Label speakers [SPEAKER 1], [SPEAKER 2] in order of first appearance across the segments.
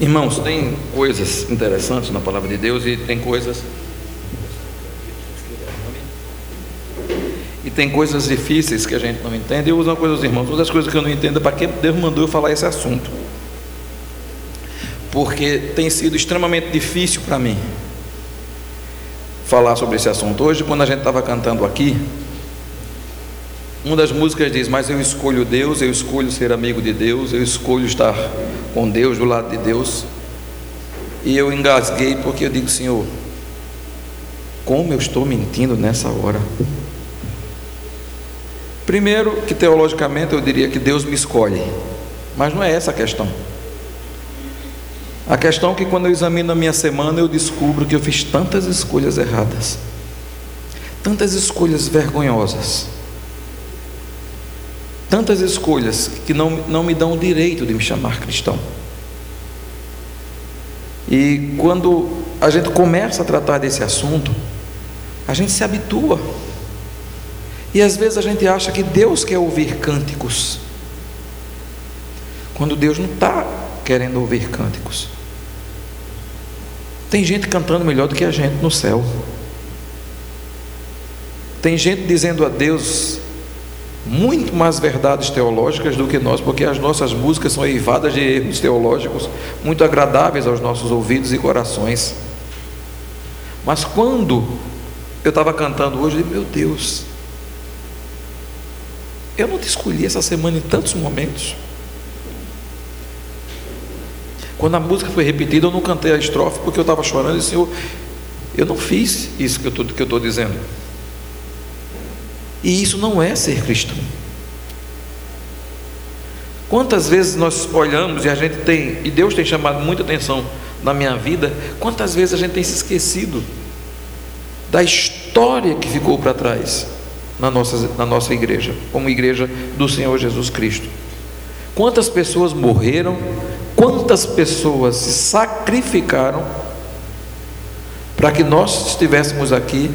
[SPEAKER 1] Irmãos, tem coisas interessantes na palavra de Deus e tem coisas. E tem coisas difíceis que a gente não entende. Eu uso uma coisa irmãos, uma das coisas que eu não entendo é para que Deus mandou eu falar esse assunto. Porque tem sido extremamente difícil para mim falar sobre esse assunto. Hoje, quando a gente estava cantando aqui, uma das músicas diz: Mas eu escolho Deus, eu escolho ser amigo de Deus, eu escolho estar com Deus, do lado de Deus. E eu engasguei porque eu digo: Senhor, como eu estou mentindo nessa hora? Primeiro, que teologicamente eu diria que Deus me escolhe, mas não é essa a questão. A questão é que quando eu examino a minha semana, eu descubro que eu fiz tantas escolhas erradas, tantas escolhas vergonhosas tantas escolhas que não, não me dão o direito de me chamar cristão. E quando a gente começa a tratar desse assunto, a gente se habitua. E às vezes a gente acha que Deus quer ouvir cânticos, quando Deus não está querendo ouvir cânticos. Tem gente cantando melhor do que a gente no céu. Tem gente dizendo a Deus muito mais verdades teológicas do que nós, porque as nossas músicas são eivadas de erros teológicos muito agradáveis aos nossos ouvidos e corações. Mas quando eu estava cantando hoje, eu disse, meu Deus, eu não te escolhi essa semana em tantos momentos. Quando a música foi repetida, eu não cantei a estrofe porque eu estava chorando e disse, Senhor, eu não fiz isso que eu estou dizendo. E isso não é ser cristão. Quantas vezes nós olhamos e a gente tem, e Deus tem chamado muita atenção na minha vida, quantas vezes a gente tem se esquecido da história que ficou para trás na nossa, na nossa igreja, como igreja do Senhor Jesus Cristo. Quantas pessoas morreram, quantas pessoas se sacrificaram para que nós estivéssemos aqui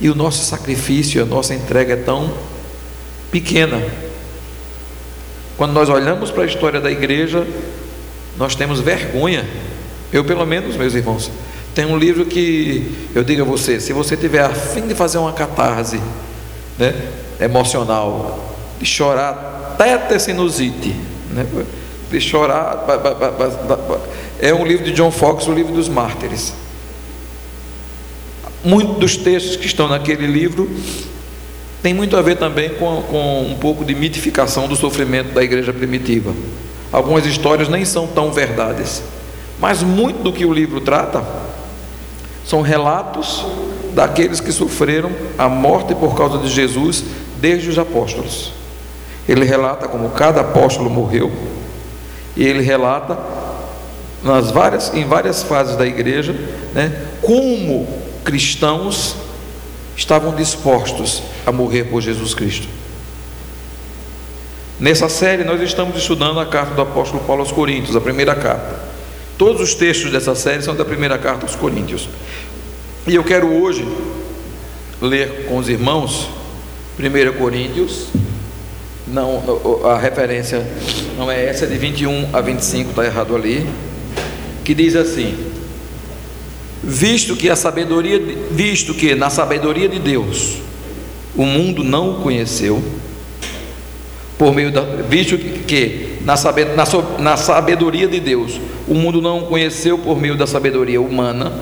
[SPEAKER 1] e o nosso sacrifício, a nossa entrega é tão pequena. Quando nós olhamos para a história da igreja, nós temos vergonha. Eu, pelo menos, meus irmãos, tem um livro que eu digo a você: se você tiver a fim de fazer uma catarse né, emocional, de chorar até ter sinusite, né, de chorar, é um livro de John Fox, o livro dos mártires. Muitos dos textos que estão naquele livro tem muito a ver também com, com um pouco de mitificação do sofrimento da igreja primitiva. Algumas histórias nem são tão verdades, mas muito do que o livro trata são relatos daqueles que sofreram a morte por causa de Jesus desde os apóstolos. Ele relata como cada apóstolo morreu, e ele relata nas várias, em várias fases da igreja, né, como cristãos estavam dispostos a morrer por Jesus Cristo. Nessa série, nós estamos estudando a carta do apóstolo Paulo aos Coríntios, a primeira carta. Todos os textos dessa série são da primeira carta aos Coríntios. E eu quero hoje ler com os irmãos 1 Coríntios, não, a referência não é essa, é de 21 a 25, está errado ali, que diz assim: visto que a sabedoria, visto que na sabedoria de Deus o mundo não o conheceu, por meio da, visto que na, na, na sabedoria de Deus o mundo não o conheceu por meio da sabedoria humana,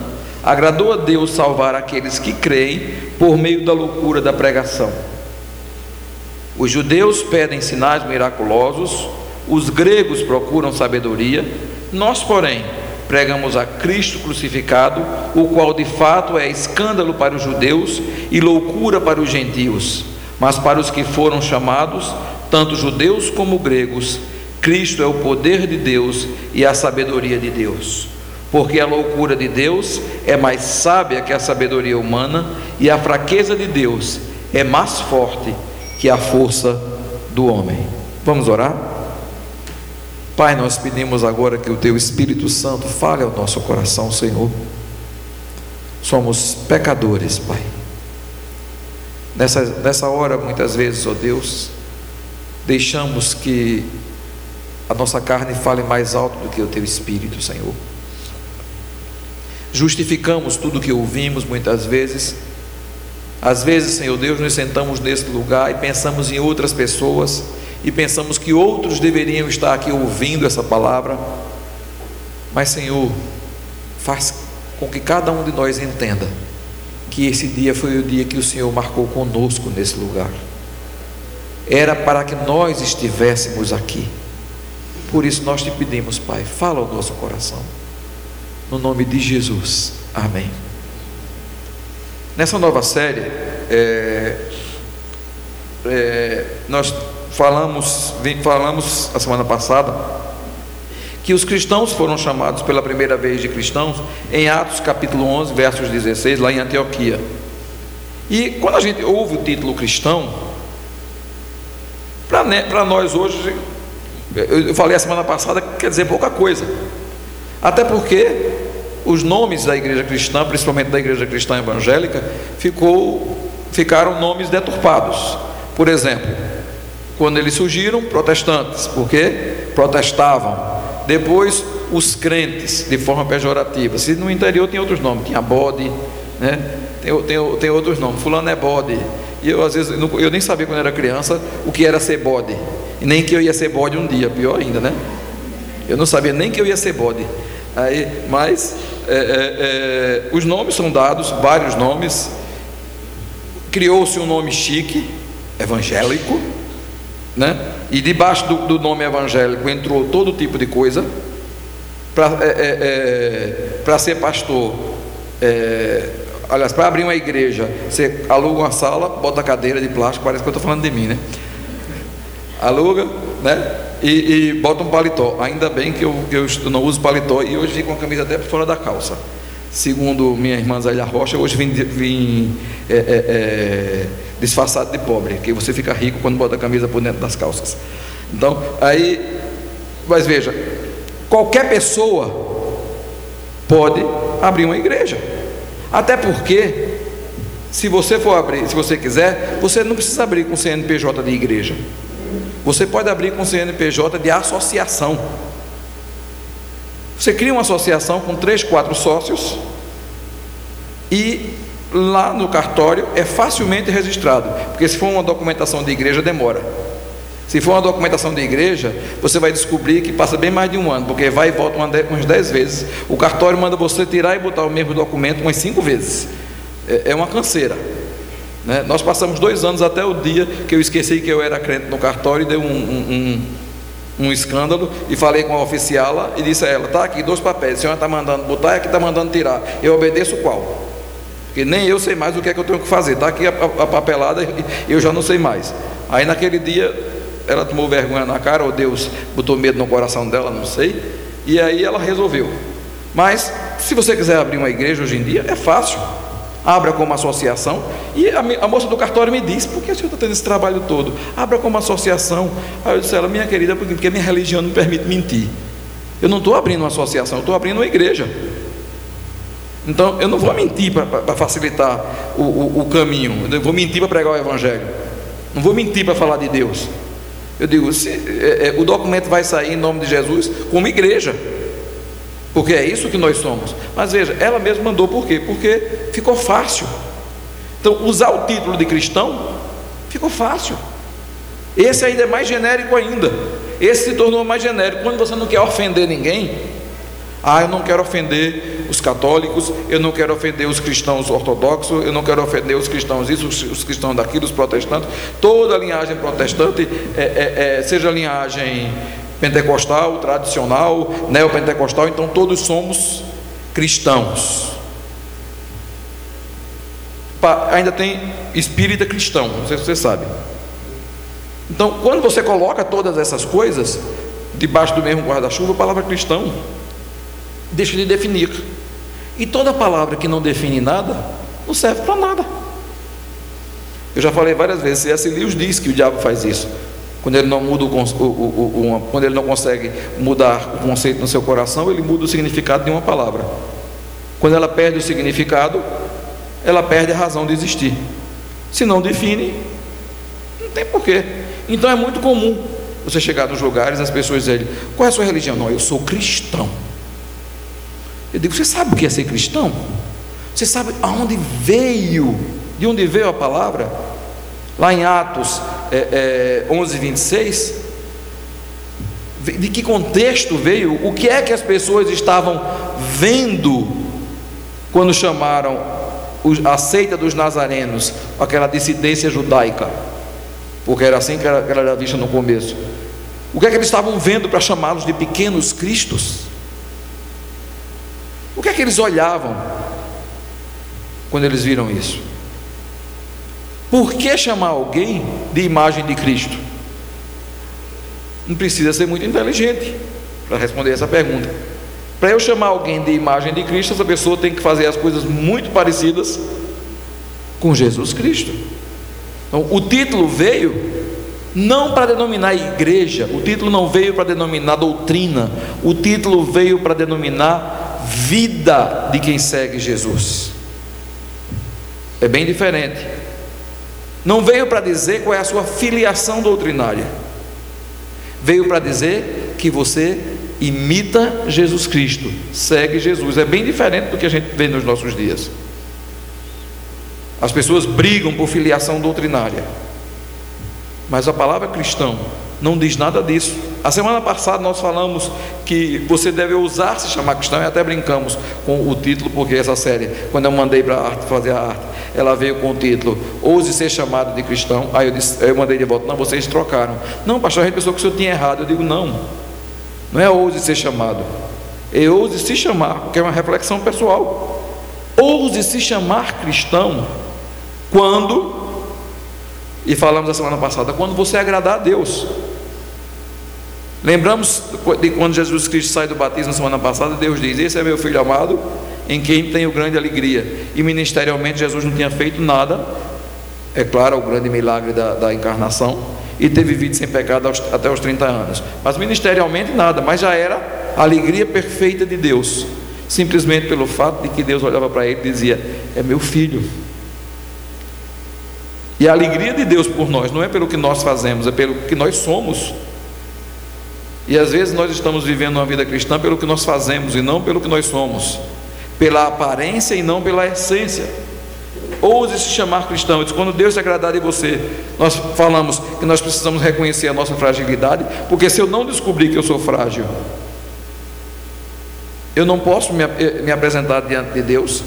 [SPEAKER 1] agradou a Deus salvar aqueles que creem por meio da loucura da pregação. Os judeus pedem sinais miraculosos, os gregos procuram sabedoria, nós, porém, pregamos a Cristo crucificado, o qual de fato é escândalo para os judeus e loucura para os gentios, mas para os que foram chamados, tanto judeus como gregos, Cristo é o poder de Deus e a sabedoria de Deus. Porque a loucura de Deus é mais sábia que a sabedoria humana, e a fraqueza de Deus é mais forte que a força do homem. Vamos orar? Pai, nós pedimos agora que o Teu Espírito Santo fale ao nosso coração, Senhor. Somos pecadores, Pai. Nessa, nessa hora, muitas vezes, ó Deus, deixamos que a nossa carne fale mais alto do que o teu espírito, Senhor. Justificamos tudo que ouvimos muitas vezes. Às vezes, Senhor Deus, nos sentamos nesse lugar e pensamos em outras pessoas e pensamos que outros deveriam estar aqui ouvindo essa palavra. Mas, Senhor, faz com que cada um de nós entenda que esse dia foi o dia que o Senhor marcou conosco nesse lugar. Era para que nós estivéssemos aqui. Por isso nós te pedimos, Pai, fala ao nosso coração. No nome de Jesus. Amém. Nessa nova série, é, é, nós falamos, falamos a semana passada que os cristãos foram chamados pela primeira vez de cristãos em Atos capítulo 11, versos 16, lá em Antioquia. E quando a gente ouve o título cristão, para nós hoje eu falei a semana passada que quer dizer pouca coisa. Até porque os nomes da igreja cristã, principalmente da igreja cristã evangélica, ficou, ficaram nomes deturpados. Por exemplo, quando eles surgiram, protestantes, porque protestavam. Depois, os crentes, de forma pejorativa. Se no interior tem outros nomes, tinha bode, né? tem, tem, tem outros nomes, fulano é bode. E eu, às vezes, eu nem sabia quando era criança o que era ser bode. E nem que eu ia ser bode um dia, pior ainda, né? Eu não sabia nem que eu ia ser bode. Aí, mas é, é, é, os nomes são dados, vários nomes. Criou-se um nome chique, evangélico, né? E debaixo do, do nome evangélico entrou todo tipo de coisa. Para é, é, é ser pastor, aliás, para abrir uma igreja, você aluga uma sala, bota cadeira de plástico, parece que eu estou falando de mim, né? aluga, né? E, e, bota um paletó. Ainda bem que eu, eu não uso paletó e hoje vim com a camisa até por fora da calça. Segundo minha irmã Zélia Rocha, hoje vim, vim é, é, é, disfarçado de pobre, que você fica rico quando bota a camisa por dentro das calças. Então, aí, mas veja, qualquer pessoa pode abrir uma igreja. Até porque, se você for abrir, se você quiser, você não precisa abrir com CNPJ de igreja. Você pode abrir com CNPJ de associação. Você cria uma associação com três, quatro sócios e lá no cartório é facilmente registrado, porque se for uma documentação de igreja demora. Se for uma documentação de igreja, você vai descobrir que passa bem mais de um ano, porque vai e volta umas dez vezes. O cartório manda você tirar e botar o mesmo documento umas cinco vezes. É, é uma canseira. Né? Nós passamos dois anos até o dia que eu esqueci que eu era crente no cartório e deu um, um, um, um escândalo e falei com a oficial e disse a ela: está aqui dois papéis, a senhora está mandando botar e aqui está mandando tirar. Eu obedeço qual? Porque nem eu sei mais o que é que eu tenho que fazer. Está aqui a, a, a papelada e eu já não sei mais. Aí naquele dia ela tomou vergonha na cara, ou Deus botou medo no coração dela, não sei. E aí ela resolveu. Mas se você quiser abrir uma igreja hoje em dia, é fácil abra como associação. E a, a moça do cartório me disse: por que o senhor está tendo esse trabalho todo? Abra como associação. Aí eu disse: ela, minha querida, porque, porque minha religião não me permite mentir. Eu não estou abrindo uma associação, eu estou abrindo uma igreja. Então, eu não vou mentir para facilitar o, o, o, caminho, eu vou mentir para pregar o Evangelho, não vou mentir para falar de Deus. Eu digo: se, é, é, o documento vai sair em nome de Jesus como igreja porque é isso que nós somos. Mas veja, ela mesma mandou por quê? Porque ficou fácil. Então, usar o título de cristão ficou fácil. Esse ainda é mais genérico ainda. Esse se tornou mais genérico. Quando você não quer ofender ninguém, ah, eu não quero ofender os católicos, eu não quero ofender os cristãos ortodoxos, eu não quero ofender os cristãos isso, os cristãos daquilo, os protestantes. Toda a linhagem protestante, é, é, é, seja a linhagem pentecostal, tradicional, neopentecostal, então todos somos cristãos. Ainda tem espírita cristão, não sei se você sabe. Então, quando você coloca todas essas coisas debaixo do mesmo guarda-chuva, a palavra cristão deixa de definir. E toda palavra que não define nada, não serve para nada. Eu já falei várias vezes, C.S. Lewis diz que o diabo faz isso quando ele não muda o, o, o, quando ele não consegue mudar o conceito no seu coração, ele muda o significado de uma palavra. Quando ela perde o significado, ela perde a razão de existir. Se não define, não tem porquê. Então é muito comum você chegar nos lugares as pessoas dizem: qual é a sua religião? Não, eu sou cristão. Eu digo: você sabe o que é ser cristão? Você sabe aonde veio, de onde veio a palavra? Lá em Atos é, é, 11, 26, de que contexto veio? O que é que as pessoas estavam vendo quando chamaram a seita dos nazarenos, aquela dissidência judaica? Porque era assim que ela era vista no começo. O que é que eles estavam vendo para chamá-los de pequenos cristos? O que é que eles olhavam quando eles viram isso? Por que chamar alguém de imagem de Cristo? Não precisa ser muito inteligente para responder essa pergunta. Para eu chamar alguém de imagem de Cristo, essa pessoa tem que fazer as coisas muito parecidas com Jesus Cristo. Então, o título veio não para denominar igreja, o título não veio para denominar doutrina, o título veio para denominar vida de quem segue Jesus. É bem diferente. Não veio para dizer qual é a sua filiação doutrinária, veio para dizer que você imita Jesus Cristo, segue Jesus. É bem diferente do que a gente vê nos nossos dias. As pessoas brigam por filiação doutrinária, mas a palavra cristão não diz nada disso. A semana passada nós falamos que você deve ousar se chamar cristão e até brincamos com o título, porque essa série, quando eu mandei para a arte fazer a arte, ela veio com o título Ouse ser chamado de cristão. Aí eu, disse, eu mandei de volta, não, vocês trocaram. Não, pastor, a gente pensou que o senhor tinha errado. Eu digo, não, não é ouse ser chamado, é ouse se chamar, porque é uma reflexão pessoal. Ouse se chamar cristão quando, e falamos a semana passada, quando você agradar a Deus. Lembramos de quando Jesus Cristo sai do batismo na semana passada, Deus diz: Esse é meu filho amado, em quem tenho grande alegria. E ministerialmente Jesus não tinha feito nada, é claro, o grande milagre da, da encarnação, e ter vivido sem pecado aos, até os 30 anos. Mas ministerialmente nada, mas já era a alegria perfeita de Deus, simplesmente pelo fato de que Deus olhava para ele e dizia: É meu filho. E a alegria de Deus por nós não é pelo que nós fazemos, é pelo que nós somos. E às vezes nós estamos vivendo uma vida cristã pelo que nós fazemos e não pelo que nós somos, pela aparência e não pela essência. Ouse se chamar cristão. Diz, quando Deus se agradar de você, nós falamos que nós precisamos reconhecer a nossa fragilidade, porque se eu não descobrir que eu sou frágil, eu não posso me, me apresentar diante de Deus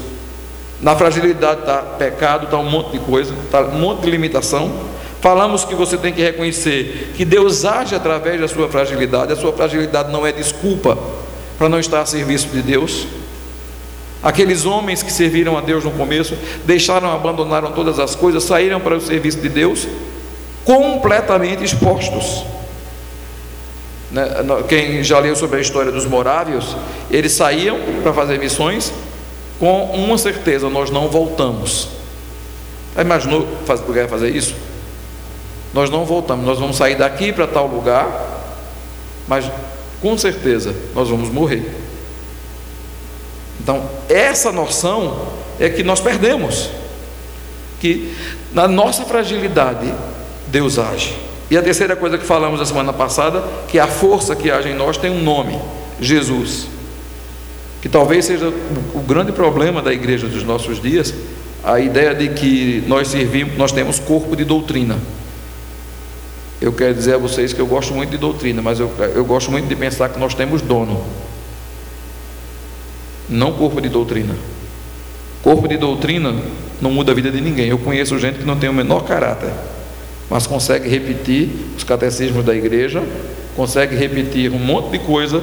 [SPEAKER 1] na fragilidade está pecado, está um monte de coisa, está um monte de limitação. Falamos que você tem que reconhecer que Deus age através da sua fragilidade. A sua fragilidade não é desculpa para não estar a serviço de Deus. Aqueles homens que serviram a Deus no começo, deixaram, abandonaram todas as coisas, saíram para o serviço de Deus, completamente expostos. Né, quem já leu sobre a história dos morávios, eles saíam para fazer missões, com uma certeza: nós não voltamos. Já imaginou fazer, fazer isso? Nós não voltamos, nós vamos sair daqui para tal lugar, mas com certeza nós vamos morrer. Então, essa noção é que nós perdemos, que na nossa fragilidade Deus age. E a terceira coisa que falamos na semana passada, que a força que age em nós tem um nome: Jesus que talvez seja o grande problema da igreja dos nossos dias, a ideia de que nós servimos, nós temos corpo de doutrina. Eu quero dizer a vocês que eu gosto muito de doutrina, mas eu, eu gosto muito de pensar que nós temos dono, não corpo de doutrina. Corpo de doutrina não muda a vida de ninguém. Eu conheço gente que não tem o menor caráter, mas consegue repetir os catecismos da igreja, consegue repetir um monte de coisa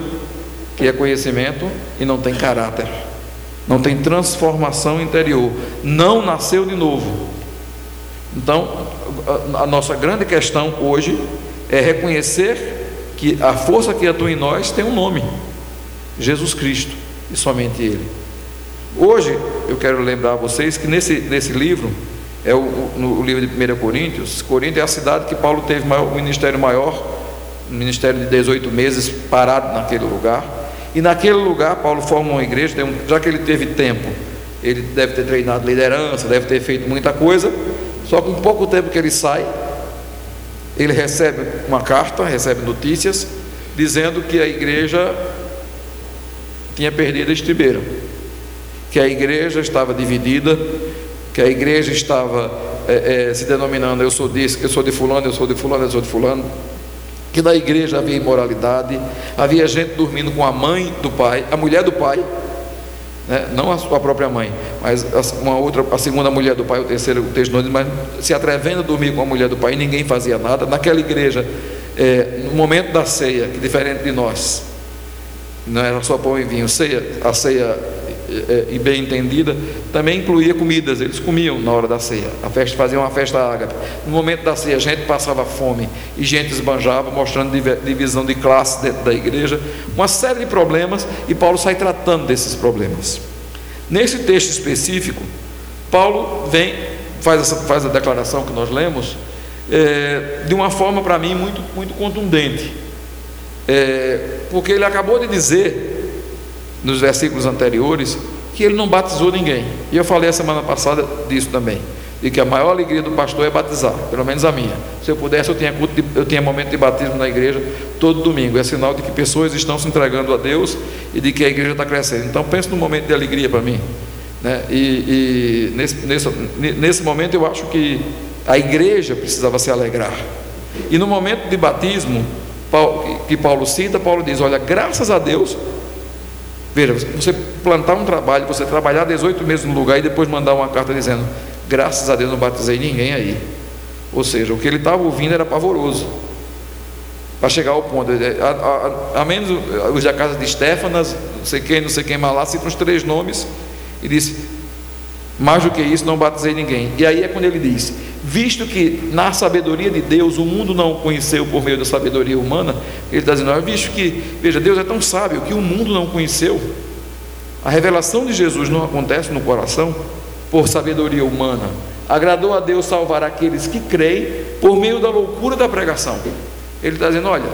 [SPEAKER 1] que é conhecimento e não tem caráter, não tem transformação interior, não nasceu de novo. Então, a nossa grande questão hoje é reconhecer que a força que atua em nós tem um nome: Jesus Cristo, e somente Ele. Hoje, eu quero lembrar a vocês que nesse, nesse livro, é o, no livro de 1 Coríntios, Corinto é a cidade que Paulo teve o ministério maior, um ministério de 18 meses parado naquele lugar. E naquele lugar, Paulo forma uma igreja, já que ele teve tempo, ele deve ter treinado liderança, deve ter feito muita coisa, só que em pouco tempo que ele sai, ele recebe uma carta, recebe notícias, dizendo que a igreja tinha perdido a estribeira, que a igreja estava dividida, que a igreja estava é, é, se denominando eu sou disso, eu sou de fulano, eu sou de fulano, eu sou de fulano, que na igreja havia imoralidade, havia gente dormindo com a mãe do pai, a mulher do pai, né? não a sua própria mãe, mas uma outra, a segunda mulher do pai, o terceiro, o texto não mas se atrevendo a dormir com a mulher do pai, ninguém fazia nada. Naquela igreja, é, no momento da ceia, que diferente de nós, não era só pão e vinho, ceia, a ceia e bem entendida, também incluía comidas, eles comiam na hora da ceia, a festa, faziam uma festa ágape. No momento da ceia, a gente passava fome e gente esbanjava, mostrando divisão de classe dentro da igreja, uma série de problemas, e Paulo sai tratando desses problemas. Nesse texto específico, Paulo vem, faz, essa, faz a declaração que nós lemos, é, de uma forma para mim muito, muito contundente, é, porque ele acabou de dizer nos versículos anteriores, que ele não batizou ninguém. E eu falei a semana passada disso também. De que a maior alegria do pastor é batizar, pelo menos a minha. Se eu pudesse, eu tinha, de, eu tinha momento de batismo na igreja todo domingo. É sinal de que pessoas estão se entregando a Deus e de que a igreja está crescendo. Então pense num momento de alegria para mim. Né? E, e nesse, nesse, nesse momento eu acho que a igreja precisava se alegrar. E no momento de batismo, que Paulo cita, Paulo diz: Olha, graças a Deus Veja, você plantar um trabalho, você trabalhar 18 meses no lugar e depois mandar uma carta dizendo: graças a Deus não batizei ninguém aí. Ou seja, o que ele estava ouvindo era pavoroso. Para chegar ao ponto, é, a, a, a, menos os da casa de Stefanas, não sei quem, não sei quem mais lá, citam os três nomes e disse: mais do que isso, não batizei ninguém. E aí é quando ele diz: visto que na sabedoria de Deus o mundo não o conheceu por meio da sabedoria humana, ele está dizendo: visto que, veja, Deus é tão sábio que o mundo não conheceu, a revelação de Jesus não acontece no coração por sabedoria humana. Agradou a Deus salvar aqueles que creem por meio da loucura da pregação. Ele está dizendo: olha,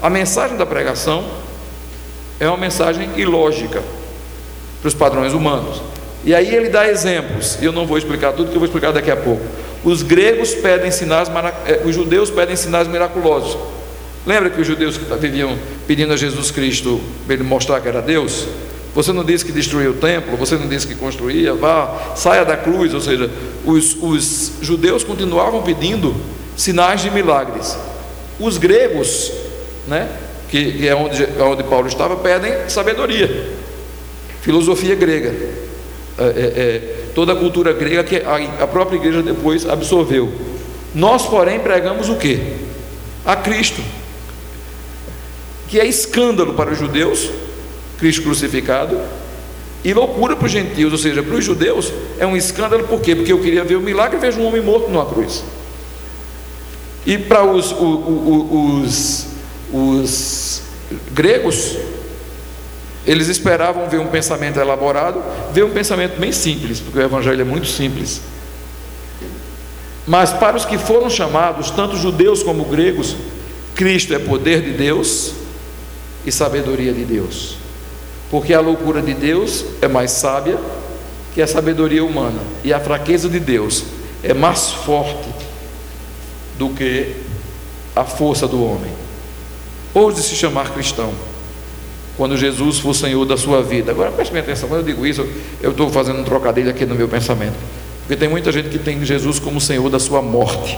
[SPEAKER 1] a mensagem da pregação é uma mensagem ilógica para os padrões humanos. E aí ele dá exemplos, eu não vou explicar tudo, que eu vou explicar daqui a pouco. Os gregos pedem sinais, eh, os judeus pedem sinais miraculosos. Lembra que os judeus viviam pedindo a Jesus Cristo para ele mostrar que era Deus? Você não disse que destruía o templo, você não disse que construía, vá, saia da cruz. Ou seja, os, os judeus continuavam pedindo sinais de milagres. Os gregos, né, que, que é onde, onde Paulo estava, pedem sabedoria, filosofia grega. É, é, é, toda a cultura grega que a, própria igreja depois absorveu. Nós, porém, pregamos o que? A Cristo, que é escândalo para os judeus, Cristo crucificado, e loucura para os gentios, ou seja, para os judeus é um escândalo, por quê? Porque eu queria ver o milagre e vejo um homem morto numa cruz. E para os, os, os, os gregos, eles esperavam ver um pensamento elaborado, ver um pensamento bem simples, porque o Evangelho é muito simples. Mas para os que foram chamados, tanto judeus como gregos, Cristo é poder de Deus e sabedoria de Deus. Porque a loucura de Deus é mais sábia que a sabedoria humana, e a fraqueza de Deus é mais forte do que a força do homem. Ou de se chamar cristão quando Jesus for Senhor da sua vida. Agora preste bem atenção, quando eu digo isso, eu estou fazendo um trocadilho aqui no meu pensamento. Porque tem muita gente que tem Jesus como Senhor da sua morte.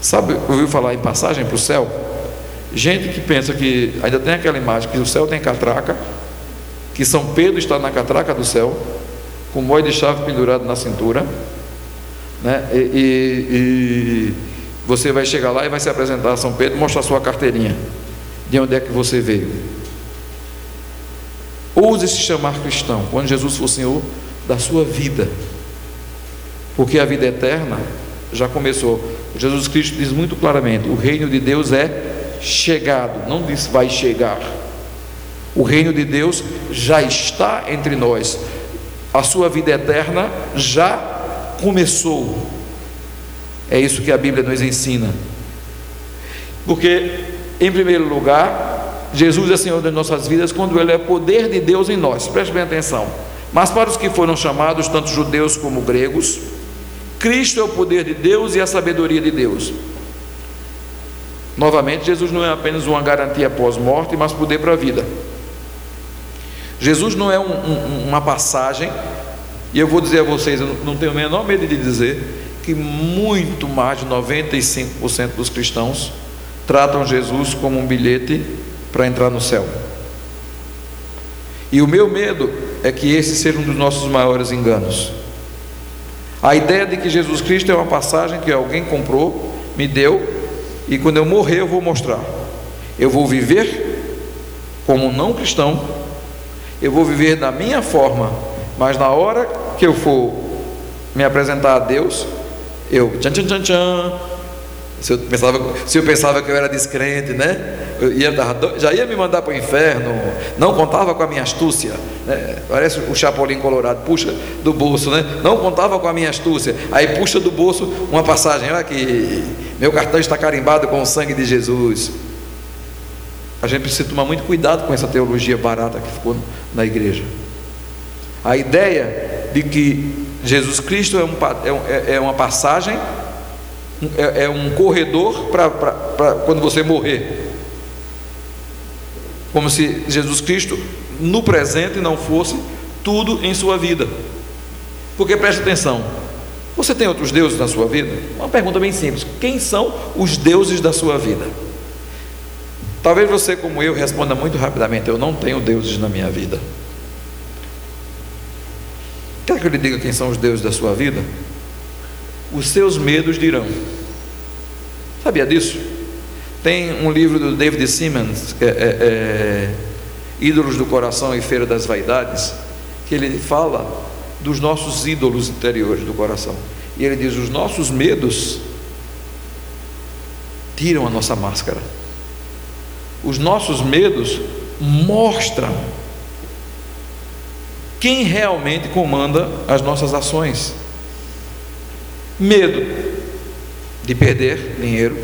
[SPEAKER 1] Sabe, ouviu falar em passagem para o céu? Gente que pensa que ainda tem aquela imagem que o céu tem catraca, que São Pedro está na catraca do céu, com o de chave pendurado na cintura, né? E, e, e você vai chegar lá e vai se apresentar a São Pedro mostrar sua carteirinha de onde é que você veio. Ouse se chamar cristão quando Jesus for Senhor da sua vida, porque a vida eterna já começou. Jesus Cristo diz muito claramente: o reino de Deus é chegado, não diz vai chegar. O reino de Deus já está entre nós, a sua vida eterna já começou. É isso que a Bíblia nos ensina. Porque em primeiro lugar, Jesus é Senhor das nossas vidas quando Ele é poder de Deus em nós. Preste bem atenção. Mas para os que foram chamados, tanto judeus como gregos, Cristo é o poder de Deus e a sabedoria de Deus. Novamente, Jesus não é apenas uma garantia pós-morte, mas poder para a vida. Jesus não é um, um, uma passagem, e eu vou dizer a vocês, eu não tenho o menor medo de dizer, que muito mais de 95% dos cristãos tratam Jesus como um bilhete para entrar no céu. E o meu medo é que esse seja um dos nossos maiores enganos. A ideia de que Jesus Cristo é uma passagem que alguém comprou, me deu, e quando eu morrer eu vou mostrar. Eu vou viver como não cristão, eu vou viver da minha forma, mas na hora que eu for me apresentar a Deus, eu tchan tchan tchan tchan. Se eu pensava, se eu pensava que eu era descrente, né? Ia, já ia me mandar para o inferno, não contava com a minha astúcia, né? parece o Chapolin Colorado, puxa do bolso, né? não contava com a minha astúcia, aí puxa do bolso uma passagem, olha que meu cartão está carimbado com o sangue de Jesus. A gente precisa tomar muito cuidado com essa teologia barata que ficou na igreja. A ideia de que Jesus Cristo é, um, é, é, é uma passagem, é, é um corredor para quando você morrer. Como se Jesus Cristo no presente não fosse tudo em sua vida. Porque preste atenção, você tem outros deuses na sua vida? Uma pergunta bem simples: quem são os deuses da sua vida? Talvez você, como eu, responda muito rapidamente: eu não tenho deuses na minha vida. Quer que eu lhe diga quem são os deuses da sua vida? Os seus medos dirão. Sabia disso? Tem um livro do David Simmons, é, é, é, Ídolos do Coração e Feira das Vaidades, que ele fala dos nossos ídolos interiores do coração. E ele diz: os nossos medos tiram a nossa máscara. Os nossos medos mostram quem realmente comanda as nossas ações. Medo de perder dinheiro,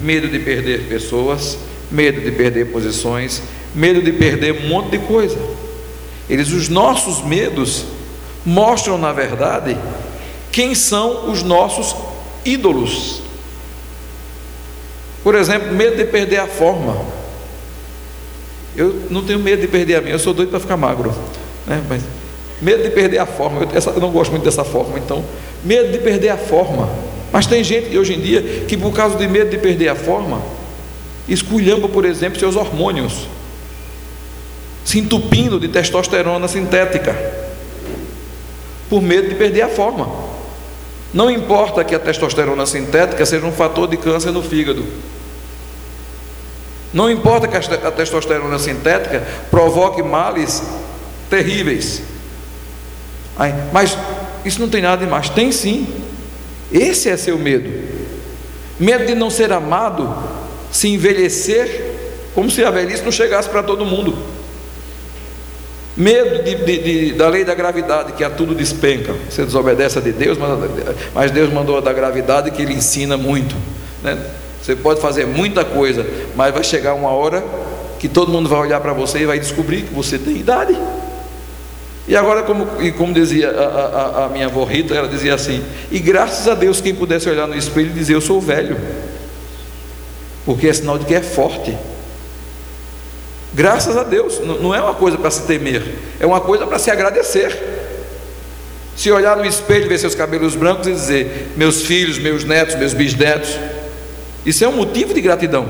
[SPEAKER 1] medo de perder pessoas, medo de perder posições, medo de perder um monte de coisa. Eles, os nossos medos, mostram na verdade quem são os nossos ídolos. Por exemplo, medo de perder a forma. Eu não tenho medo de perder a minha, eu sou doido para ficar magro. Né? Mas, medo de perder a forma, eu, essa, eu não gosto muito dessa forma, então, medo de perder a forma. Mas tem gente hoje em dia que, por causa de medo de perder a forma, esculhamba, por exemplo, seus hormônios, se entupindo de testosterona sintética, por medo de perder a forma. Não importa que a testosterona sintética seja um fator de câncer no fígado. Não importa que a testosterona sintética provoque males terríveis. mas isso não tem nada de mais. Tem sim. Esse é seu medo. Medo de não ser amado, se envelhecer, como se a velhice não chegasse para todo mundo. Medo de, de, de, da lei da gravidade, que a tudo despenca. Você desobedece a de Deus, mas, mas Deus mandou a da gravidade que Ele ensina muito. Né? Você pode fazer muita coisa, mas vai chegar uma hora que todo mundo vai olhar para você e vai descobrir que você tem idade. E agora, como, e como dizia a, a, a, minha avó Rita, ela dizia assim: e graças a Deus, quem pudesse olhar no espelho e dizer: Eu sou velho, porque é sinal de que é forte. Graças a Deus, não é uma coisa para se temer, é uma coisa para se agradecer. Se olhar no espelho, ver seus cabelos brancos e dizer: Meus filhos, meus netos, meus bisnetos, isso é um motivo de gratidão.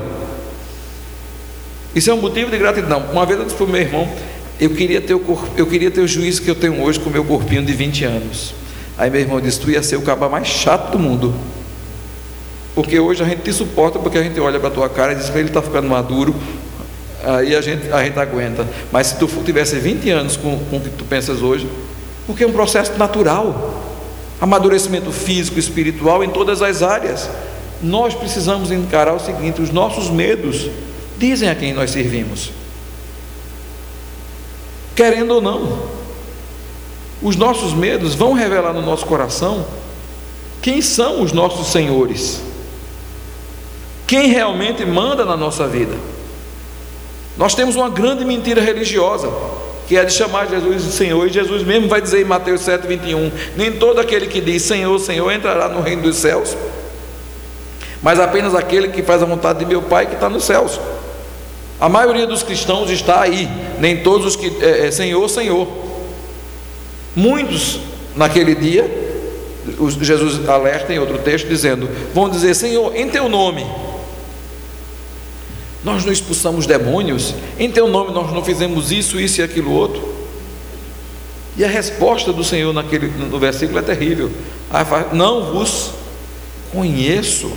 [SPEAKER 1] Isso é um motivo de gratidão. Uma vez eu disse para o meu irmão: eu queria, ter o corpo, eu queria ter o juízo que eu tenho hoje com o meu corpinho de 20 anos. Aí meu irmão disse: Tu ia ser o caba mais chato do mundo. Porque hoje a gente te suporta porque a gente olha para a tua cara e diz ele está ficando maduro. Aí a gente, a gente aguenta. Mas se tu tivesse 20 anos com, com o que tu pensas hoje, porque é um processo natural amadurecimento físico, espiritual em todas as áreas. Nós precisamos encarar o seguinte: os nossos medos dizem a quem nós servimos querendo ou não. Os nossos medos vão revelar no nosso coração quem são os nossos senhores, quem realmente manda na nossa vida. Nós temos uma grande mentira religiosa, que é de chamar Jesus de Senhor, e Jesus mesmo vai dizer em Mateus 7, 21: Nem todo aquele que diz Senhor, Senhor entrará no reino dos céus, mas apenas aquele que faz a vontade de meu Pai que está nos céus. A maioria dos cristãos está aí, nem todos os que é, é Senhor, Senhor. Muitos naquele dia, Jesus alerta em outro texto dizendo: vão dizer Senhor, em teu nome. Nós não expulsamos demônios, em teu nome nós não fizemos isso, isso e aquilo outro. E a resposta do Senhor naquele, no versículo é terrível. Não vos conheço.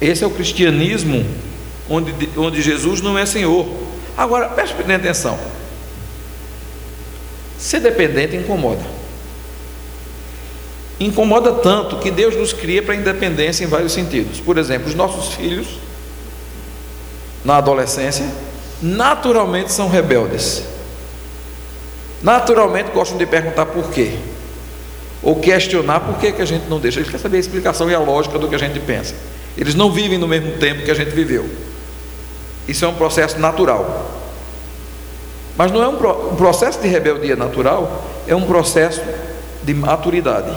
[SPEAKER 1] Esse é o cristianismo onde, onde Jesus não é Senhor. Agora, preste bem atenção. Ser dependente incomoda. Incomoda tanto que Deus nos cria para a independência em vários sentidos. Por exemplo, os nossos filhos, na adolescência, naturalmente são rebeldes. Naturalmente gostam de perguntar por quê. Ou questionar por que, que a gente não deixa. Eles querem saber a explicação e a lógica do que a gente pensa. Eles não vivem no mesmo tempo que a gente viveu. Isso é um processo natural. Mas não é um, um processo de rebeldia natural, é um processo de maturidade.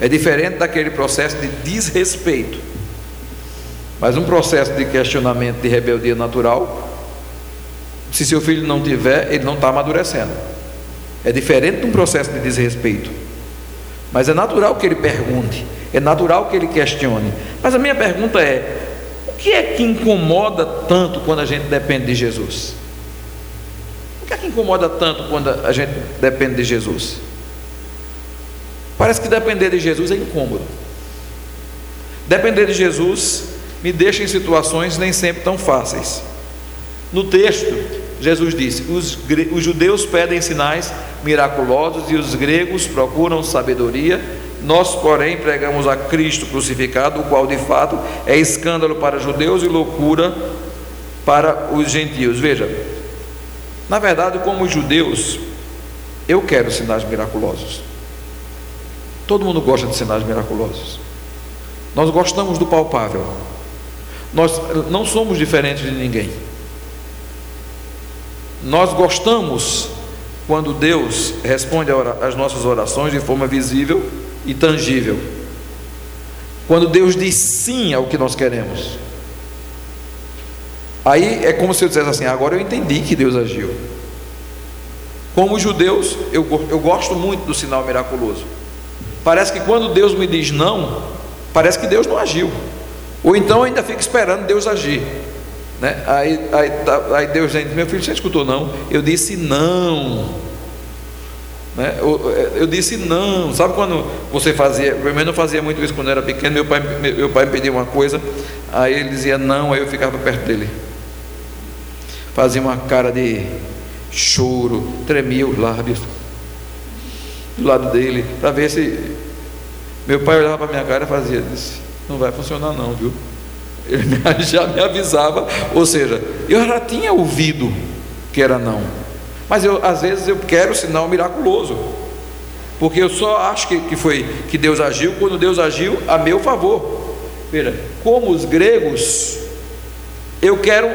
[SPEAKER 1] É diferente daquele processo de desrespeito. Mas um processo de questionamento de rebeldia natural, se seu filho não tiver, ele não está amadurecendo. É diferente de um processo de desrespeito. Mas é natural que ele pergunte, é natural que ele questione. Mas a minha pergunta é: o que é que incomoda tanto quando a gente depende de Jesus? O que é que incomoda tanto quando a gente depende de Jesus? Parece que depender de Jesus é incômodo. Depender de Jesus me deixa em situações nem sempre tão fáceis. No texto, Jesus disse: os, os judeus pedem sinais miraculosos e os gregos procuram sabedoria. Nós, porém, pregamos a Cristo crucificado, o qual de fato é escândalo para judeus e loucura para os gentios. Veja, na verdade, como judeus, eu quero sinais miraculosos. Todo mundo gosta de sinais miraculosos. Nós gostamos do palpável. Nós não somos diferentes de ninguém. Nós gostamos quando Deus responde às nossas orações de forma visível e tangível. Quando Deus diz sim ao que nós queremos. Aí é como se eu dissesse assim: agora eu entendi que Deus agiu. Como judeus, eu, eu gosto muito do sinal miraculoso. Parece que quando Deus me diz não, parece que Deus não agiu. Ou então ainda fico esperando Deus agir. Né? Aí, aí, tá, aí Deus diz: Meu filho, você escutou não? Eu disse não. Né? Eu, eu, disse não. Sabe quando você fazia? Eu não fazia muito isso quando eu era pequeno. Meu pai, meu pai me pedia uma coisa, aí ele dizia não, aí eu ficava perto dele fazia uma cara de choro, tremia os lábios do lado dele, para ver se. Meu pai olhava para minha cara e fazia, disse, não vai funcionar não, viu? Ele já me avisava, ou seja, eu já tinha ouvido que era não. Mas eu, às vezes eu quero sinal miraculoso. Porque eu só acho que, que foi que Deus agiu quando Deus agiu a meu favor. Veja, como os gregos, eu quero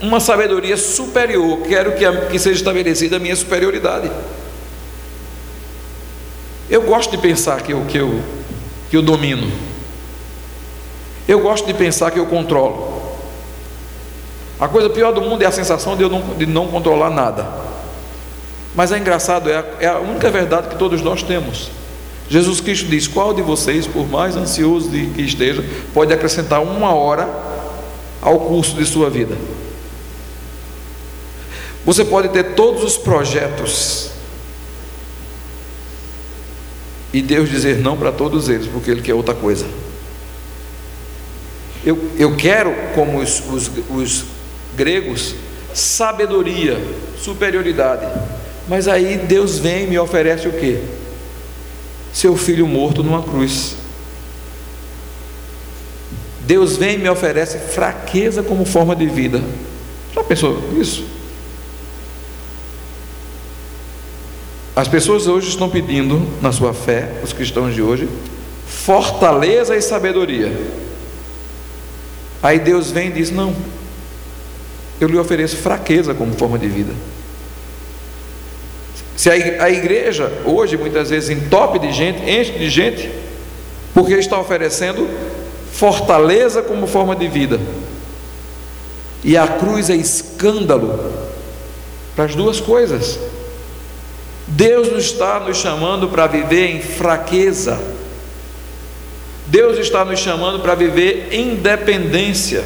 [SPEAKER 1] uma sabedoria superior, quero que, a, que seja estabelecida a minha superioridade. Eu gosto de pensar que eu, que, eu, que eu domino. Eu gosto de pensar que eu controlo. A coisa pior do mundo é a sensação de eu não, de não controlar nada. Mas é engraçado, é a, é a única verdade que todos nós temos. Jesus Cristo diz: Qual de vocês, por mais ansioso de que esteja, pode acrescentar uma hora ao curso de sua vida? Você pode ter todos os projetos e Deus dizer não para todos eles, porque Ele quer outra coisa. Eu, eu quero, como os, os, os gregos, sabedoria, superioridade. Mas aí Deus vem e me oferece o que? Seu filho morto numa cruz. Deus vem e me oferece fraqueza como forma de vida. Já pensou isso? As pessoas hoje estão pedindo, na sua fé, os cristãos de hoje, fortaleza e sabedoria. Aí Deus vem e diz: Não, eu lhe ofereço fraqueza como forma de vida. Se a igreja hoje muitas vezes entope de gente, enche de gente, porque está oferecendo fortaleza como forma de vida. E a cruz é escândalo para as duas coisas. Deus não está nos chamando para viver em fraqueza. Deus está nos chamando para viver em dependência.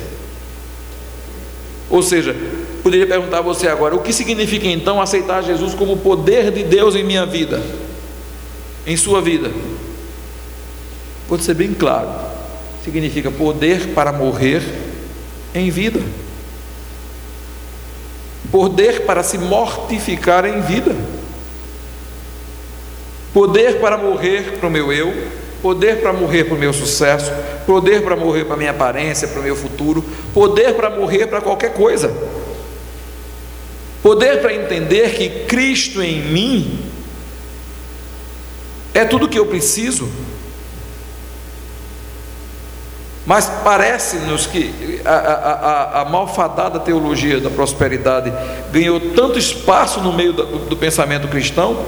[SPEAKER 1] Ou seja, poderia perguntar a você agora: o que significa então aceitar Jesus como poder de Deus em minha vida, em sua vida? Pode ser bem claro: significa poder para morrer em vida, poder para se mortificar em vida, poder para morrer para o meu eu, poder para morrer para o meu sucesso, poder para morrer para a minha aparência, para o meu futuro, poder para morrer para qualquer coisa. Poder para entender que Cristo em mim é tudo o que eu preciso. Mas parece-nos que a, a, a, a, malfadada teologia da prosperidade ganhou tanto espaço no meio do, do pensamento cristão,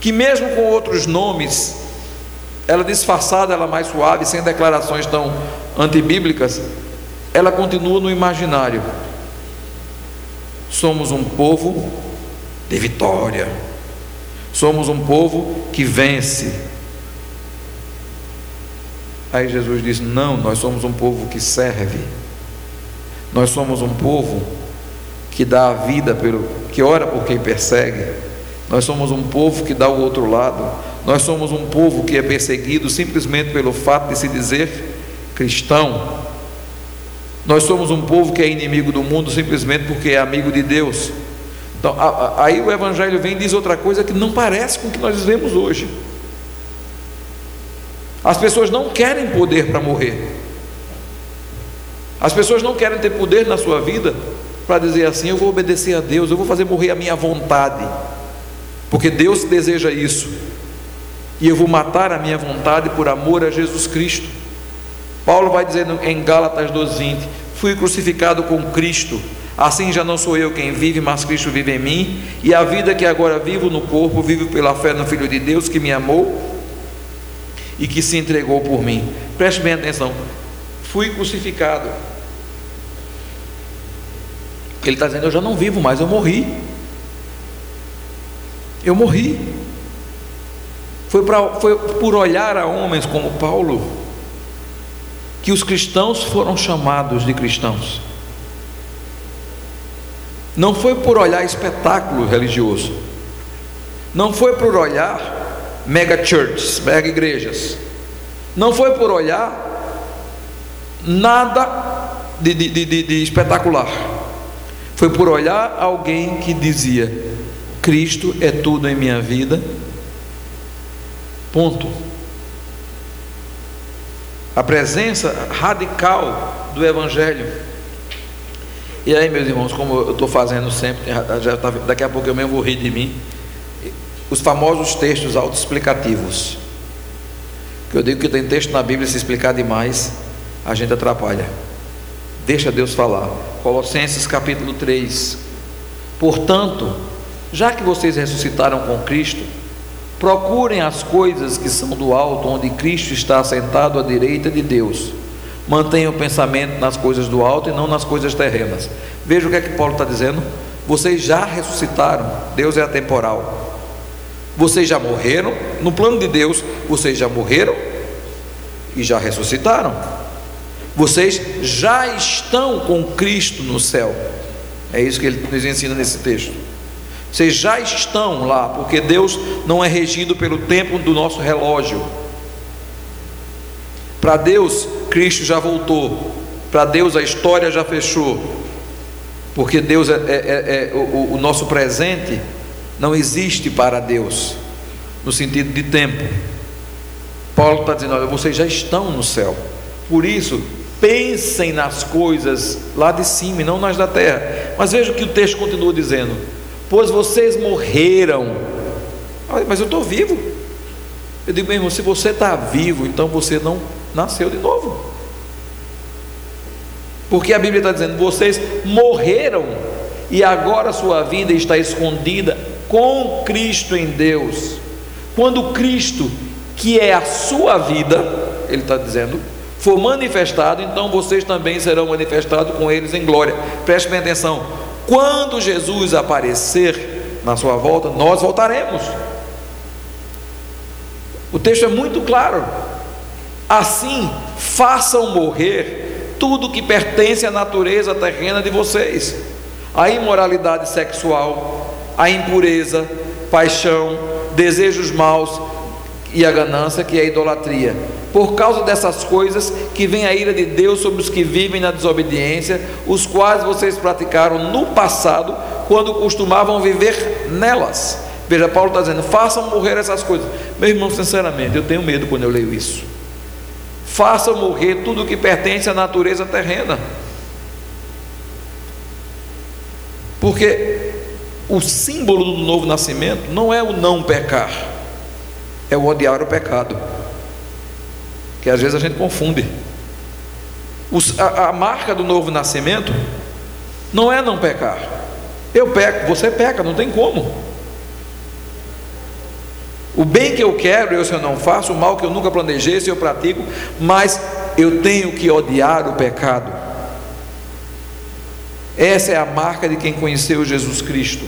[SPEAKER 1] que mesmo com outros nomes, ela disfarçada, ela mais suave, sem declarações tão antibíblicas, ela continua no imaginário. Somos um povo de vitória. Somos um povo que vence. Aí Jesus diz: Não, nós somos um povo que serve. Nós somos um povo que dá a vida pelo que ora por quem persegue. Nós somos um povo que dá o outro lado. Nós somos um povo que é perseguido simplesmente pelo fato de se dizer cristão. Nós somos um povo que é inimigo do mundo simplesmente porque é amigo de Deus. Então, aí o Evangelho vem e diz outra coisa que não parece com o que nós vivemos hoje. As pessoas não querem poder para morrer. As pessoas não querem ter poder na sua vida para dizer assim: eu vou obedecer a Deus, eu vou fazer morrer a minha vontade, porque Deus deseja isso, e eu vou matar a minha vontade por amor a Jesus Cristo. Paulo vai dizendo em Gálatas 2:20: Fui crucificado com Cristo, assim já não sou eu quem vive, mas Cristo vive em mim, e a vida que agora vivo no corpo, vivo pela fé no Filho de Deus que me amou e que se entregou por mim. Preste bem atenção. Fui crucificado. Ele está dizendo: Eu já não vivo mais, eu morri. Eu morri. Foi, pra, foi por olhar a homens como Paulo que os cristãos foram chamados de cristãos. Não foi por olhar espetáculo religioso, não foi por olhar mega churches, mega igrejas, não foi por olhar nada de, de, de, de espetacular, foi por olhar alguém que dizia: Cristo é tudo em minha vida, ponto a presença radical do Evangelho. E aí, meus irmãos, como eu estou fazendo sempre, tá, daqui a pouco eu mesmo vou rir de mim, os famosos textos autoexplicativos. Que eu digo que tem texto na Bíblia, se explicar demais, a gente atrapalha. Deixa Deus falar. Colossenses capítulo 3. Portanto, já que vocês ressuscitaram com Cristo, Procurem as coisas que são do alto, onde Cristo está sentado à direita de Deus. Mantenham o pensamento nas coisas do alto e não nas coisas terrenas. Veja o que é que Paulo está dizendo. Vocês já ressuscitaram, Deus é atemporal. Vocês já morreram, no plano de Deus, vocês já morreram e já ressuscitaram. Vocês já estão com Cristo no céu. É isso que ele nos ensina nesse texto. Vocês já estão lá, porque Deus não é regido pelo tempo do nosso relógio. Para Deus, Cristo já voltou. Para Deus, a história já fechou. Porque Deus é, é, é, é o, o nosso presente não existe para Deus, no sentido de tempo. Paulo está dizendo: olha, vocês já estão no céu. Por isso, pensem nas coisas lá de cima e não nas da terra. Mas veja o que o texto continua dizendo pois vocês morreram. Mas eu estou vivo. Eu digo, meu irmão, se você está vivo, então você não nasceu de novo. Porque a Bíblia está dizendo: vocês morreram e agora sua vida está escondida com Cristo em Deus. Quando Cristo, que é a sua vida, ele está dizendo, for manifestado, então vocês também serão manifestados com eles em glória. Preste bem atenção: quando Jesus aparecer na sua volta, nós voltaremos. O texto é muito claro. Assim, façam morrer tudo que pertence à natureza terrena de vocês: a imoralidade sexual, a impureza, paixão, desejos maus e a ganância, que é a idolatria. Por causa dessas coisas que vem a ira de Deus sobre os que vivem na desobediência, os quais vocês praticaram no passado, quando costumavam viver nelas. Veja, Paulo está dizendo: façam morrer essas coisas. Meu irmão, sinceramente, eu tenho medo quando eu leio isso. Façam morrer tudo que pertence à natureza terrena. Porque o símbolo do novo nascimento não é o não pecar, é o odiar o pecado. Que às vezes a gente confunde. a, a marca do novo nascimento não é não pecar. Eu peco, você peca, não tem como. O bem que eu quero, eu se eu não faço, o mal que eu nunca planejei, se eu pratico, mas eu tenho que odiar o pecado. Essa é a marca de quem conheceu Jesus Cristo.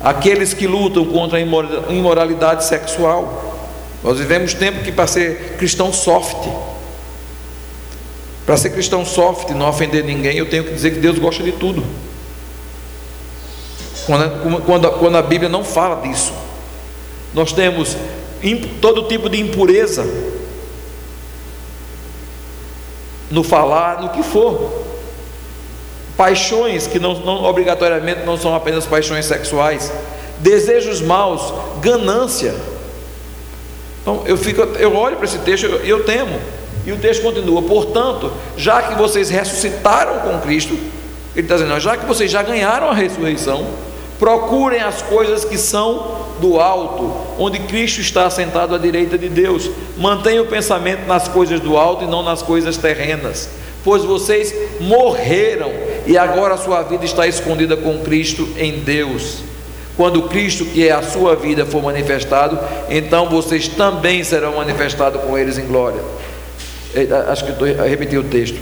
[SPEAKER 1] Aqueles que lutam contra a imoralidade sexual. Nós vivemos tempo que para ser cristão soft. Para ser cristão soft, não ofender ninguém, eu tenho que dizer que Deus gosta de tudo. Quando, quando, quando a Bíblia não fala disso. Nós temos todo tipo de impureza no falar, no que for. Paixões que não, não obrigatoriamente não são apenas paixões sexuais, desejos maus, ganância. Então eu fico, eu olho para esse texto e eu, eu temo. E o texto continua: portanto, já que vocês ressuscitaram com Cristo, ele está dizendo, já que vocês já ganharam a ressurreição, procurem as coisas que são do alto, onde Cristo está assentado à direita de Deus. Mantenha o pensamento nas coisas do alto e não nas coisas terrenas, pois vocês morreram e agora a sua vida está escondida com Cristo em Deus. Quando Cristo, que é a sua vida, for manifestado, então vocês também serão manifestados com eles em glória. É, acho que eu repeti o texto,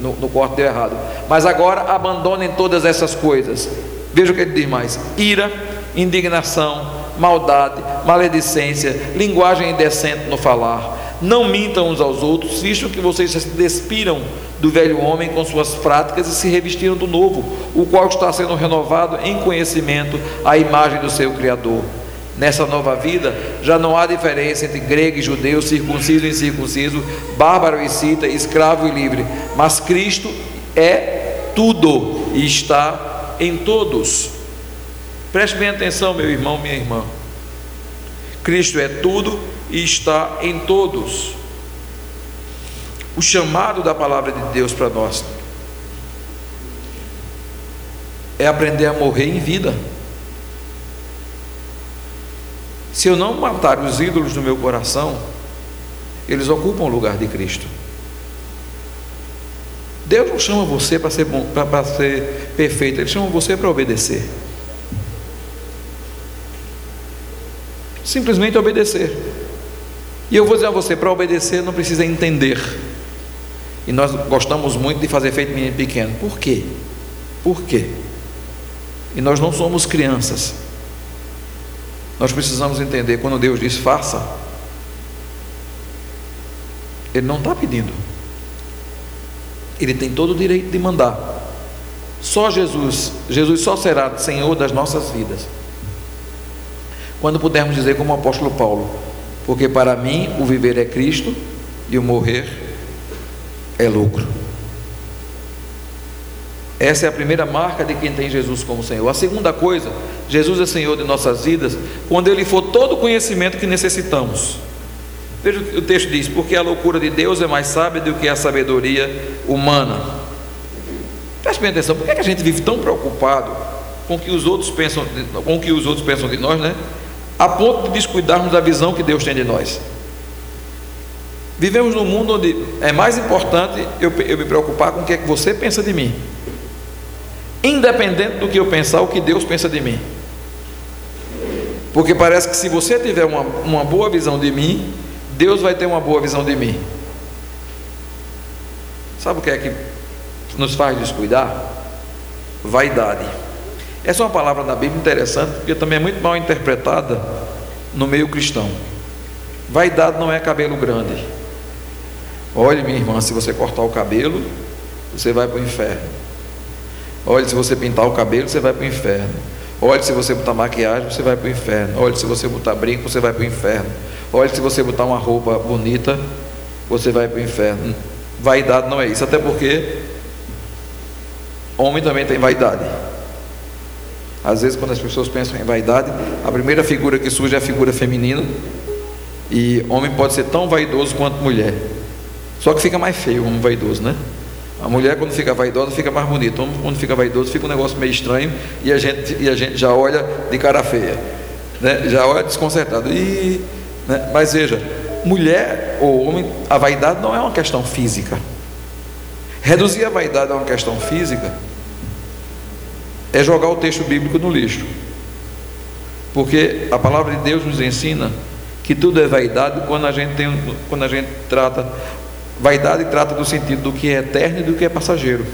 [SPEAKER 1] no, no corte deu errado. Mas agora abandonem todas essas coisas. Veja o que ele diz mais: ira, indignação, maldade, maledicência, linguagem indecente no falar. Não mintam uns aos outros, visto que vocês se despiram do velho homem com suas práticas e se revestiram do novo, o qual está sendo renovado em conhecimento à imagem do seu Criador. Nessa nova vida, já não há diferença entre grego e judeu, circunciso e incircunciso, bárbaro e cita, escravo e livre, mas Cristo é tudo e está em todos. Preste bem atenção, meu irmão, minha irmã. Cristo é tudo e está em todos. O chamado da palavra de Deus para nós é aprender a morrer em vida. Se eu não matar os ídolos do meu coração, eles ocupam o lugar de Cristo. Deus não chama você para ser, bom, para ser perfeito, Ele chama você para obedecer. Simplesmente obedecer. E eu vou dizer a você: para obedecer não precisa entender. E nós gostamos muito de fazer feito menino pequeno. Por quê? Por quê? E nós não somos crianças. Nós precisamos entender quando Deus diz faça, Ele não está pedindo. Ele tem todo o direito de mandar. Só Jesus, Jesus só será Senhor das nossas vidas quando pudermos dizer como o apóstolo Paulo, porque para mim o viver é Cristo e o morrer é lucro. Essa é a primeira marca de quem tem Jesus como Senhor. A segunda coisa, Jesus é Senhor de nossas vidas quando Ele for todo o conhecimento que necessitamos. Veja o que o texto diz: porque a loucura de Deus é mais sábia do que a sabedoria humana. Preste bem atenção, por que, é que a gente vive tão preocupado com o que os outros pensam, com o que os outros pensam de nós, né? A ponto de descuidarmos da visão que Deus tem de nós. Vivemos num mundo onde é mais importante eu, eu me preocupar com o que é que você pensa de mim, independente do que eu pensar, o que Deus pensa de mim. Porque parece que se você tiver uma, uma boa visão de mim, Deus vai ter uma boa visão de mim. Sabe o que é que nos faz descuidar? Vaidade. Essa é uma palavra da Bíblia interessante, porque também é muito mal interpretada no meio cristão. Vaidade não é cabelo grande. Olhe, minha irmã, se você cortar o cabelo, você vai para o inferno. Olhe, se você pintar o cabelo, você vai para o inferno. Olhe, se você botar maquiagem, você vai para o inferno. Olhe, se você botar brinco, você vai para o inferno. Olhe, se você botar uma roupa bonita, você vai para o inferno. Vaidade não é isso, até porque homem também tem vaidade. Às vezes, quando as pessoas pensam em vaidade, a primeira figura que surge é a figura feminina. E homem pode ser tão vaidoso quanto mulher. Só que fica mais feio o homem vaidoso, né? A mulher, quando fica vaidosa, fica mais bonita. O homem, quando fica vaidoso, fica um negócio meio estranho e a gente, e a gente já olha de cara feia, né? já olha desconcertado. E, né? Mas veja, mulher ou homem, a vaidade não é uma questão física. Reduzir a vaidade a uma questão física é jogar o texto bíblico no lixo. Porque a palavra de Deus nos ensina que tudo é vaidade quando a gente, tem, quando a gente trata. Vaidade trata do sentido do que é eterno e do que é passageiro.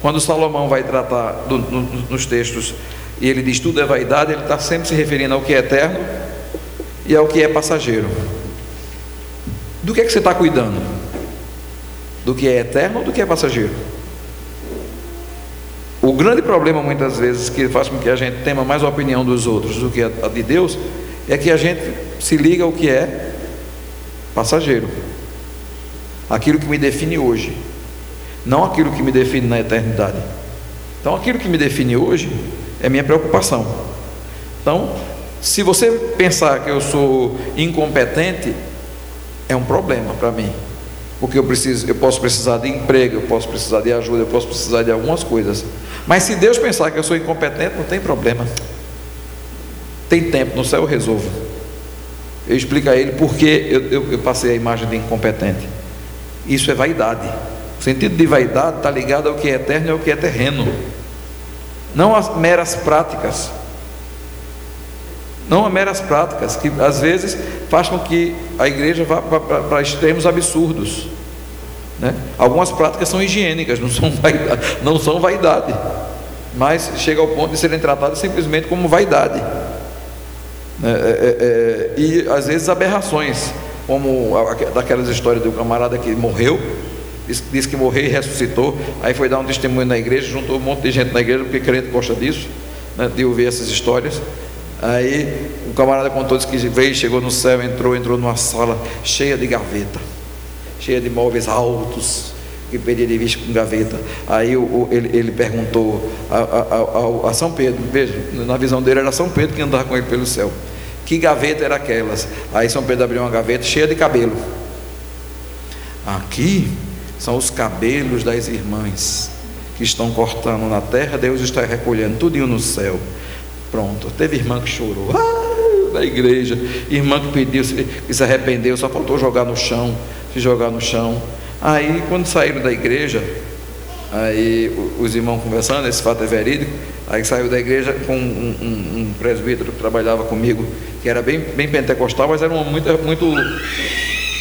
[SPEAKER 1] Quando Salomão vai tratar do, no, nos textos e ele diz tudo é vaidade, ele está sempre se referindo ao que é eterno e ao que é passageiro. Do que é que você está cuidando? Do que é eterno ou do que é passageiro? O grande problema, muitas vezes, que faz com que a gente tenha mais a opinião dos outros do que a de Deus, é que a gente se liga ao que é passageiro. Aquilo que me define hoje, não aquilo que me define na eternidade. Então, aquilo que me define hoje é minha preocupação. Então, se você pensar que eu sou incompetente, é um problema para mim porque eu preciso, eu posso precisar de emprego, eu posso precisar de ajuda, eu posso precisar de algumas coisas. Mas se Deus pensar que eu sou incompetente, não tem problema. Tem tempo, no céu eu resolvo. Eu explico a ele porque eu, eu, eu passei a imagem de incompetente. Isso é vaidade. O sentido de vaidade está ligado ao que é eterno e ao que é terreno. Não às meras práticas. Não a meras práticas, que às vezes faz com que a igreja vá para extremos absurdos. Né? Algumas práticas são higiênicas, não são, vaidade, não são vaidade, mas chega ao ponto de serem tratadas simplesmente como vaidade. É, é, é, é e às vezes aberrações, como daquelas histórias do camarada que morreu, disse, disse que morreu e ressuscitou, aí foi dar um testemunho na igreja, juntou um monte de gente na igreja, porque crente gosta disso, né, de ouvir essas histórias. Aí o camarada contou disse que veio, chegou no céu, entrou, entrou numa sala cheia de gaveta, cheia de móveis altos, que pedia de vista com gaveta. Aí o, o, ele, ele, perguntou a, a, a, a, São Pedro, veja, na visão dele era São Pedro que andava com ele pelo céu. Que gaveta era aquelas? Aí São Pedro abriu uma gaveta cheia de cabelo. Aqui são os cabelos das irmãs que estão cortando na terra, Deus está recolhendo tudinho no céu. Pronto, teve irmã que chorou ah, na igreja, irmã que pediu, que se arrependeu, só faltou jogar no chão, se jogar no chão. Aí, quando saíram da igreja, aí os irmãos conversando, esse fato é verídico, aí saiu da igreja com um, um, um presbítero que trabalhava comigo, que era bem, bem pentecostal, mas era um, muito, muito,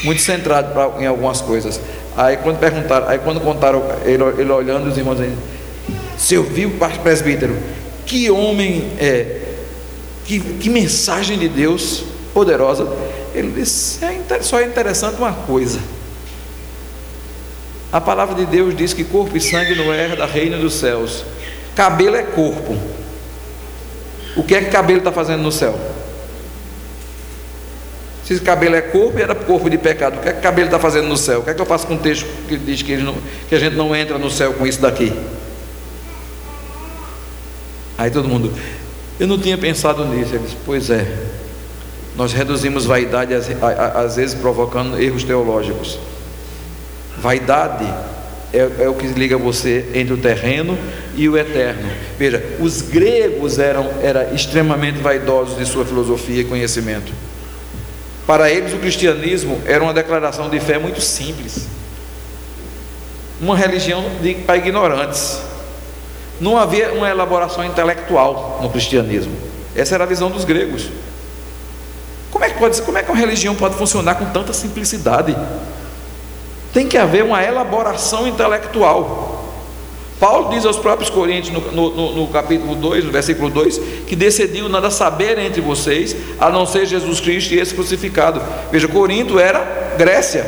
[SPEAKER 1] muito centrado pra, em algumas coisas. Aí quando perguntaram, aí quando contaram, ele, ele olhando os irmãos dizendo, se eu vi o presbítero, que homem é, que, que mensagem de Deus poderosa. Ele disse: é, só é interessante uma coisa. A palavra de Deus diz que corpo e sangue não é da reino dos céus. Cabelo é corpo. O que é que cabelo está fazendo no céu? Se cabelo é corpo, era corpo de pecado. O que é que cabelo está fazendo no céu? O que é que eu faço com o texto que diz que, não, que a gente não entra no céu com isso daqui? Aí todo mundo, eu não tinha pensado nisso. Ele disse, pois é, nós reduzimos vaidade às vezes provocando erros teológicos. Vaidade é, é, o que liga você entre o terreno e o eterno. Veja, os gregos eram, eram extremamente vaidosos de sua filosofia e conhecimento. Para eles, o cristianismo era uma declaração de fé muito simples, uma religião de, para ignorantes. Não havia uma elaboração intelectual no cristianismo. Essa era a visão dos gregos. Como é que pode, como é que uma religião pode funcionar com tanta simplicidade? Tem que haver uma elaboração intelectual. Paulo diz aos próprios Coríntios, no, no, no, capítulo 2, no versículo 2, que decidiu nada saber entre vocês, a não ser Jesus Cristo e esse crucificado. Veja, Corinto era Grécia.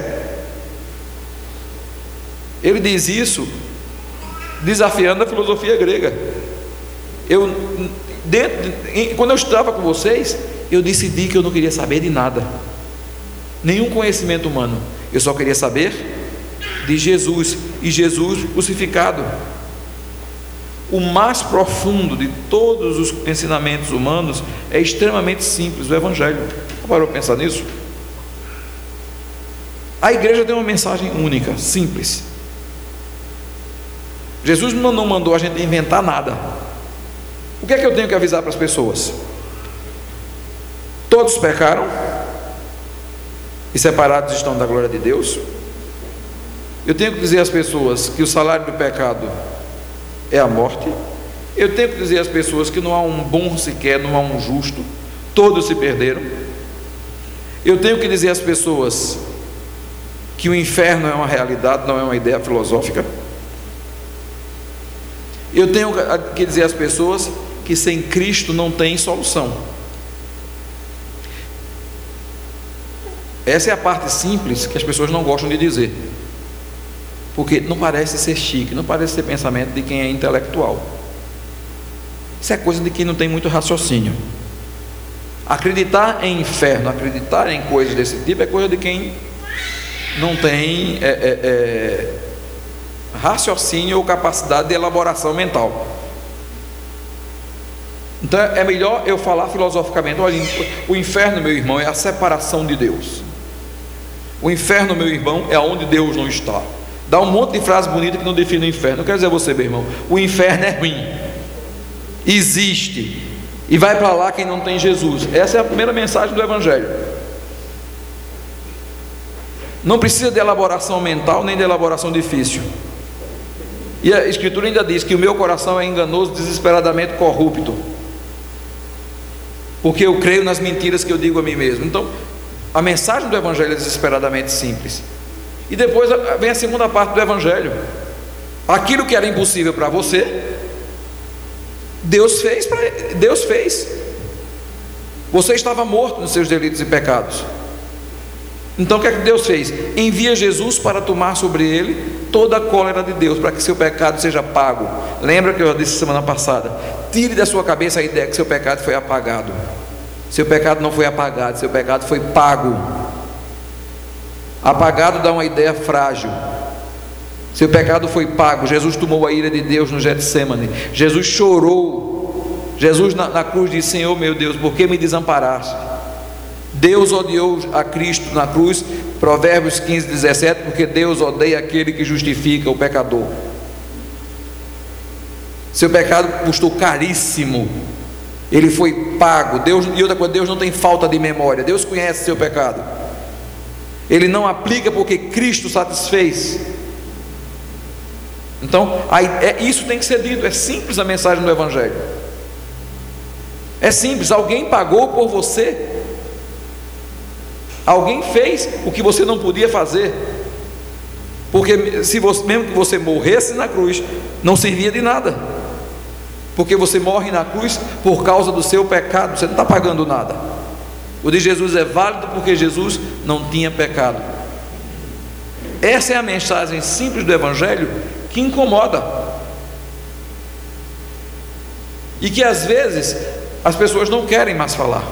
[SPEAKER 1] Ele diz isso desafiando a filosofia grega. Eu, dentro, quando eu estava com vocês, eu decidi que eu não queria saber de nada, nenhum conhecimento humano. Eu só queria saber de Jesus e Jesus crucificado. O mais profundo de todos os ensinamentos humanos é extremamente simples, o Evangelho. Parou pensar nisso? A igreja tem uma mensagem única, simples. Jesus não mandou a gente inventar nada. O que é que eu tenho que avisar para as pessoas? Todos pecaram, e separados estão da glória de Deus. Eu tenho que dizer às pessoas que o salário do pecado é a morte. Eu tenho que dizer às pessoas que não há um bom sequer, não há um justo, todos se perderam. Eu tenho que dizer às pessoas que o inferno é uma realidade, não é uma ideia filosófica. Eu tenho que dizer às pessoas que sem Cristo não tem solução. Essa é a parte simples que as pessoas não gostam de dizer. Porque não parece ser chique, não parece ser pensamento de quem é intelectual. Isso é coisa de quem não tem muito raciocínio. Acreditar em inferno, acreditar em coisas desse tipo é coisa de quem não tem é, é, é, raciocínio ou capacidade de elaboração mental. Então é melhor eu falar filosoficamente: olha, o inferno, meu irmão, é a separação de Deus. O inferno, meu irmão, é onde Deus não está. Dá um monte de frase bonita que não define o inferno. Eu quero dizer a você, meu irmão, o inferno é ruim. Existe. E vai para lá quem não tem Jesus. Essa é a primeira mensagem do Evangelho. Não precisa de elaboração mental nem de elaboração difícil. E a Escritura ainda diz que o meu coração é enganoso, desesperadamente corrupto. Porque eu creio nas mentiras que eu digo a mim mesmo. Então, a mensagem do Evangelho é desesperadamente simples. E depois vem a segunda parte do Evangelho. Aquilo que era impossível para você, Deus fez Deus fez. Você estava morto nos seus delitos e pecados. Então o que é que Deus fez? Envia Jesus para tomar sobre ele toda a cólera de Deus, para que seu pecado seja pago. Lembra que eu disse semana passada? Tire da sua cabeça a ideia que seu pecado foi apagado. Seu pecado não foi apagado, seu pecado foi pago. Apagado dá uma ideia frágil. Seu pecado foi pago. Jesus tomou a ira de Deus no Getsemane. Jesus chorou. Jesus na, na cruz disse: Senhor meu Deus, por que me desamparaste? Deus odiou a Cristo na cruz, Provérbios 15, 17, porque Deus odeia aquele que justifica o pecador. Seu pecado custou caríssimo ele foi pago. Deus, e outra coisa, Deus não tem falta de memória. Deus conhece seu pecado. Ele não aplica porque Cristo satisfez. Então, aí, é, isso tem que ser dito. É simples a mensagem do Evangelho. É simples. Alguém pagou por você. Alguém fez o que você não podia fazer. Porque se você, mesmo que você morresse na cruz, não servia de nada porque você morre na cruz por causa do seu pecado, você não está pagando nada. O de Jesus é válido porque Jesus não tinha pecado. Essa é a mensagem simples do Evangelho que incomoda. E que às vezes as pessoas não querem mais falar.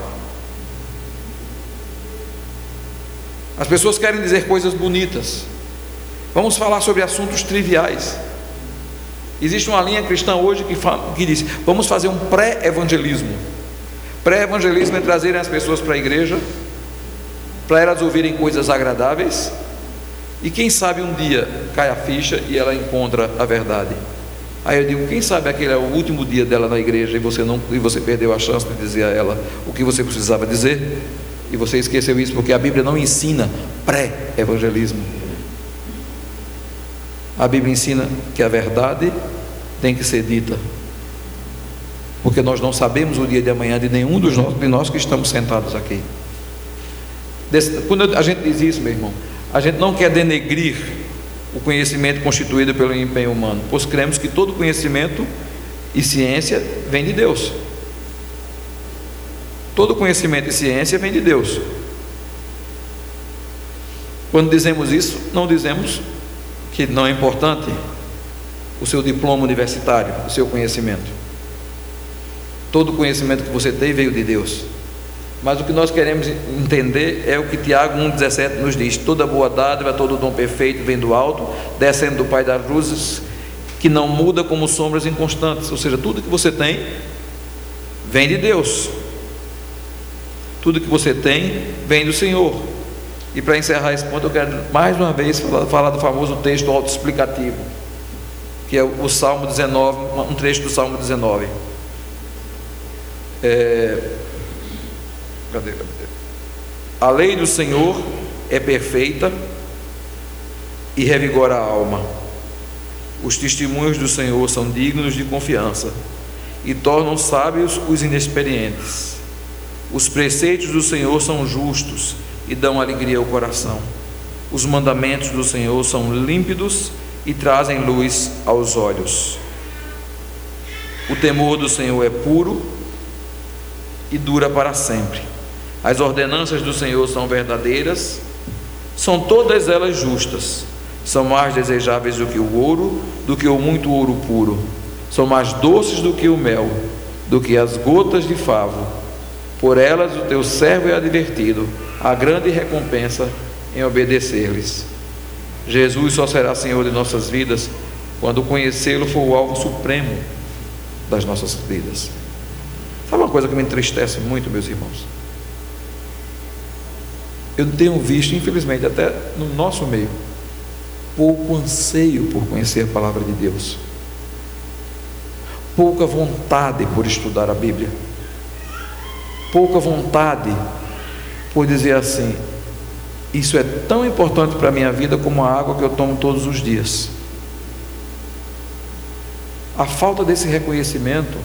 [SPEAKER 1] As pessoas querem dizer coisas bonitas. Vamos falar sobre assuntos triviais. Existe uma linha cristã hoje que, fala, que diz: vamos fazer um pré-evangelismo. Pré-evangelismo é trazerem as pessoas para a igreja, para elas ouvirem coisas agradáveis, e quem sabe um dia cai a ficha e ela encontra a verdade. Aí eu digo: quem sabe aquele é o último dia dela na igreja e você, não, e você perdeu a chance de dizer a ela o que você precisava dizer? E você esqueceu isso porque a Bíblia não ensina pré-evangelismo. A Bíblia ensina que a verdade tem que ser dita. Porque nós não sabemos o dia de amanhã de nenhum dos nós, de nós que estamos sentados aqui. Quando a gente diz isso, meu irmão, a gente não quer denegrir o conhecimento constituído pelo empenho humano, pois cremos que todo conhecimento e ciência vem de Deus. Todo conhecimento e ciência vem de Deus. Quando dizemos isso, não dizemos que não é importante o seu diploma universitário, o seu conhecimento. Todo conhecimento que você tem veio de Deus. Mas o que nós queremos entender é o que Tiago 1,17 nos diz: toda boa dádiva, todo dom perfeito vem do alto, descendo do Pai das luzes, que não muda como sombras inconstantes. Ou seja, tudo que você tem vem de Deus. Tudo que você tem vem do Senhor. E para encerrar esse ponto, eu quero mais uma vez falar, do famoso texto autoexplicativo, que é o Salmo 19, um trecho do Salmo 19. É, Cadê, cadê? A lei do Senhor é perfeita e revigora a alma. Os testemunhos do Senhor são dignos de confiança e tornam sábios os inexperientes. Os preceitos do Senhor são justos e dão alegria ao coração. Os mandamentos do Senhor são límpidos e trazem luz aos olhos. O temor do Senhor é puro e dura para sempre. As ordenanças do Senhor são verdadeiras, são todas elas justas, são mais desejáveis do que o ouro, do que o muito ouro puro, são mais doces do que o mel, do que as gotas de favo. Por elas o teu servo é advertido, a grande recompensa em obedecer-lhes. Jesus só será Senhor de nossas vidas quando conhecê-lo for o alvo supremo das nossas vidas. Sabe uma coisa que me entristece muito, meus irmãos? eu tenho visto, infelizmente, até no nosso meio, pouco anseio por conhecer a palavra de Deus, pouca vontade por estudar a Bíblia, pouca vontade por dizer assim: isso é tão importante para a minha vida como a água que eu tomo todos os dias. A falta desse reconhecimento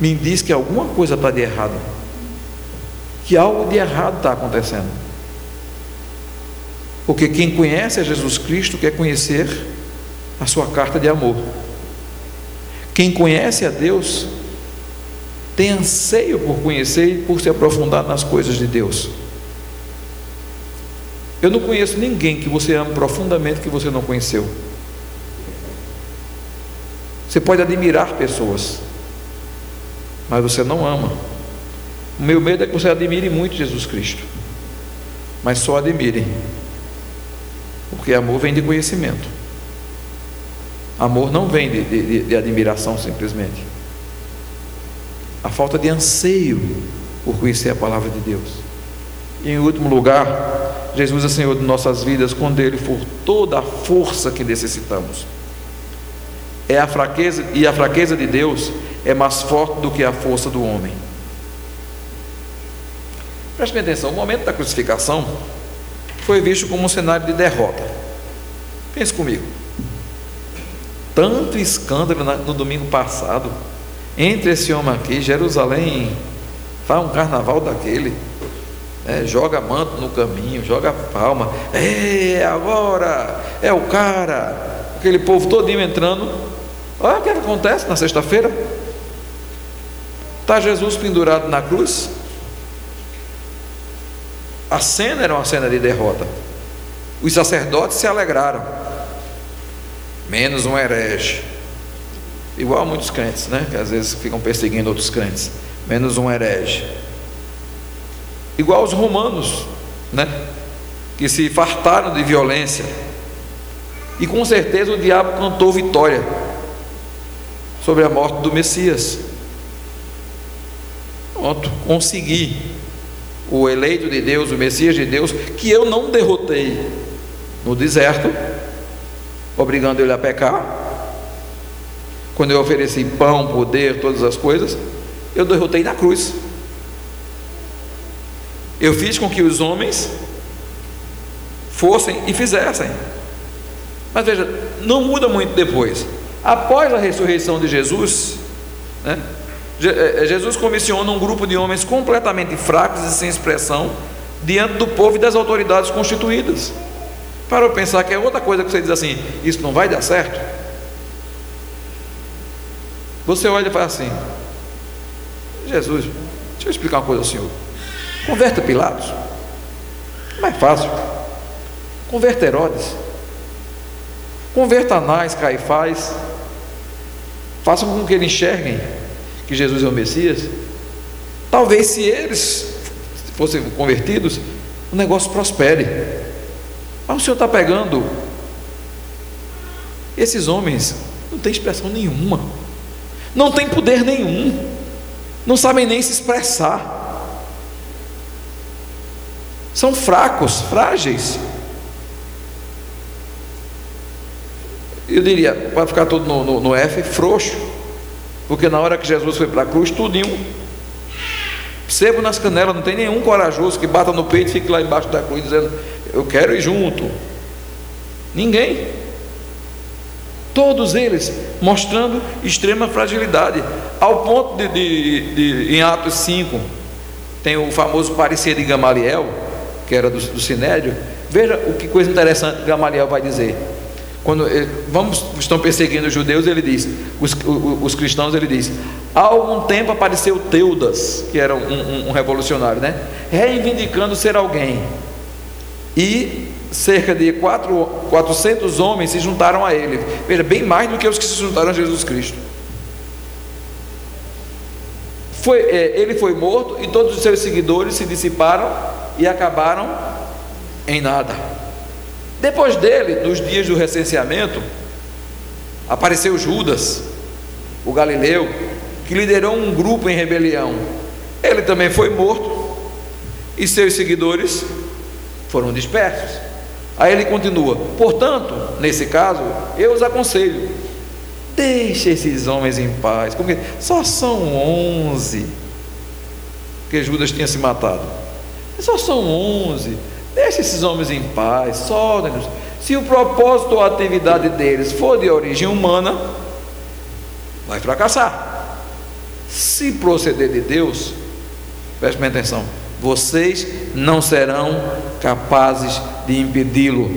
[SPEAKER 1] me diz que alguma coisa está de errado que algo de errado está acontecendo. Porque quem conhece a Jesus Cristo quer conhecer a sua carta de amor. Quem conhece a Deus tem anseio por conhecer e por se aprofundar nas coisas de Deus. Eu não conheço ninguém que você ama profundamente que você não conheceu. Você pode admirar pessoas, mas você não ama. O meu medo é que você admire muito Jesus Cristo, mas só admire, porque amor vem de conhecimento. Amor não vem de, de, de admiração simplesmente. A falta de anseio por conhecer a palavra de Deus. E em último lugar, Jesus é Senhor de nossas vidas quando Ele for toda a força que necessitamos. É a fraqueza e a fraqueza de Deus é mais forte do que a força do homem. Preste atenção, o momento da crucificação foi visto como um cenário de derrota. Pense comigo. Tanto escândalo no domingo passado entre esse homem aqui, Jerusalém faz um carnaval daquele, é, joga manto no caminho, joga palma, é agora, é o cara, aquele povo todinho entrando. Olha o que, é acontece na sexta-feira. Está Jesus pendurado na cruz, a cena era uma cena de derrota. Os sacerdotes se alegraram, menos um herege. Igual a muitos crentes, né? Que às vezes ficam perseguindo outros crentes. Menos um herege. Igual os romanos, né? Que se fartaram de violência. E com certeza o diabo cantou vitória sobre a morte do Messias. Pronto, consegui o eleito de Deus, o Messias de Deus, que eu não derrotei no deserto, obrigando ele a pecar. Quando eu ofereci pão, poder, todas as coisas, eu derrotei na cruz. Eu fiz com que os homens fossem e fizessem. Mas veja, não muda muito depois. Após a ressurreição de Jesus, né, eh, Jesus comissiona um grupo de homens completamente fracos e sem expressão diante do povo e das autoridades constituídas. Para eu pensar que é outra coisa que você diz assim: isso não vai dar certo. Você olha e fala assim: Jesus, deixa eu explicar uma coisa ao senhor. Converta Pilatos. Mais fácil. Converta Herodes. Converta Anás, Caifás. Façam com que eles enxerguem que Jesus é o Messias. Talvez se eles fossem convertidos, o negócio prospere. Mas o Senhor está pegando esses homens, não tem expressão nenhuma, não tem poder nenhum, não sabem nem se expressar são fracos, frágeis. Eu diria, para ficar tudo no, no, no, F, frouxo, porque na hora que Jesus foi para a cruz, tudinho, sebo nas canelas, não tem nenhum corajoso que bata no peito e fique lá embaixo da cruz dizendo, eu quero ir junto. Ninguém. Todos eles mostrando extrema fragilidade, ao ponto de, de, de em Atos 5, tem o famoso parecer de Gamaliel, que era do, do Sinédrio, veja o que coisa interessante Gamaliel vai dizer. Quando ele, vamos, estão perseguindo os judeus, ele diz, os, os, os, cristãos, ele diz, há algum tempo apareceu Teudas, que era um, um, um revolucionário, né? Reivindicando ser alguém. E cerca de quatro, 400 homens se juntaram a ele. Veja, bem mais do que os que se juntaram a Jesus Cristo. Foi, é, ele foi morto e todos os seus seguidores se dissiparam e acabaram em nada. Depois dele, nos dias do recenseamento, apareceu Judas, o galileu, que liderou um grupo em rebelião. Ele também foi morto e seus seguidores foram dispersos. Aí ele continua: portanto, nesse caso, eu os aconselho, deixe esses homens em paz, porque só são onze, que Judas tinha se matado. Só são onze. Deixe esses homens em paz, soltem-nos. Se o propósito ou a atividade deles for de origem humana, vai fracassar. Se proceder de Deus, preste bem atenção, vocês não serão capazes de impedi-lo,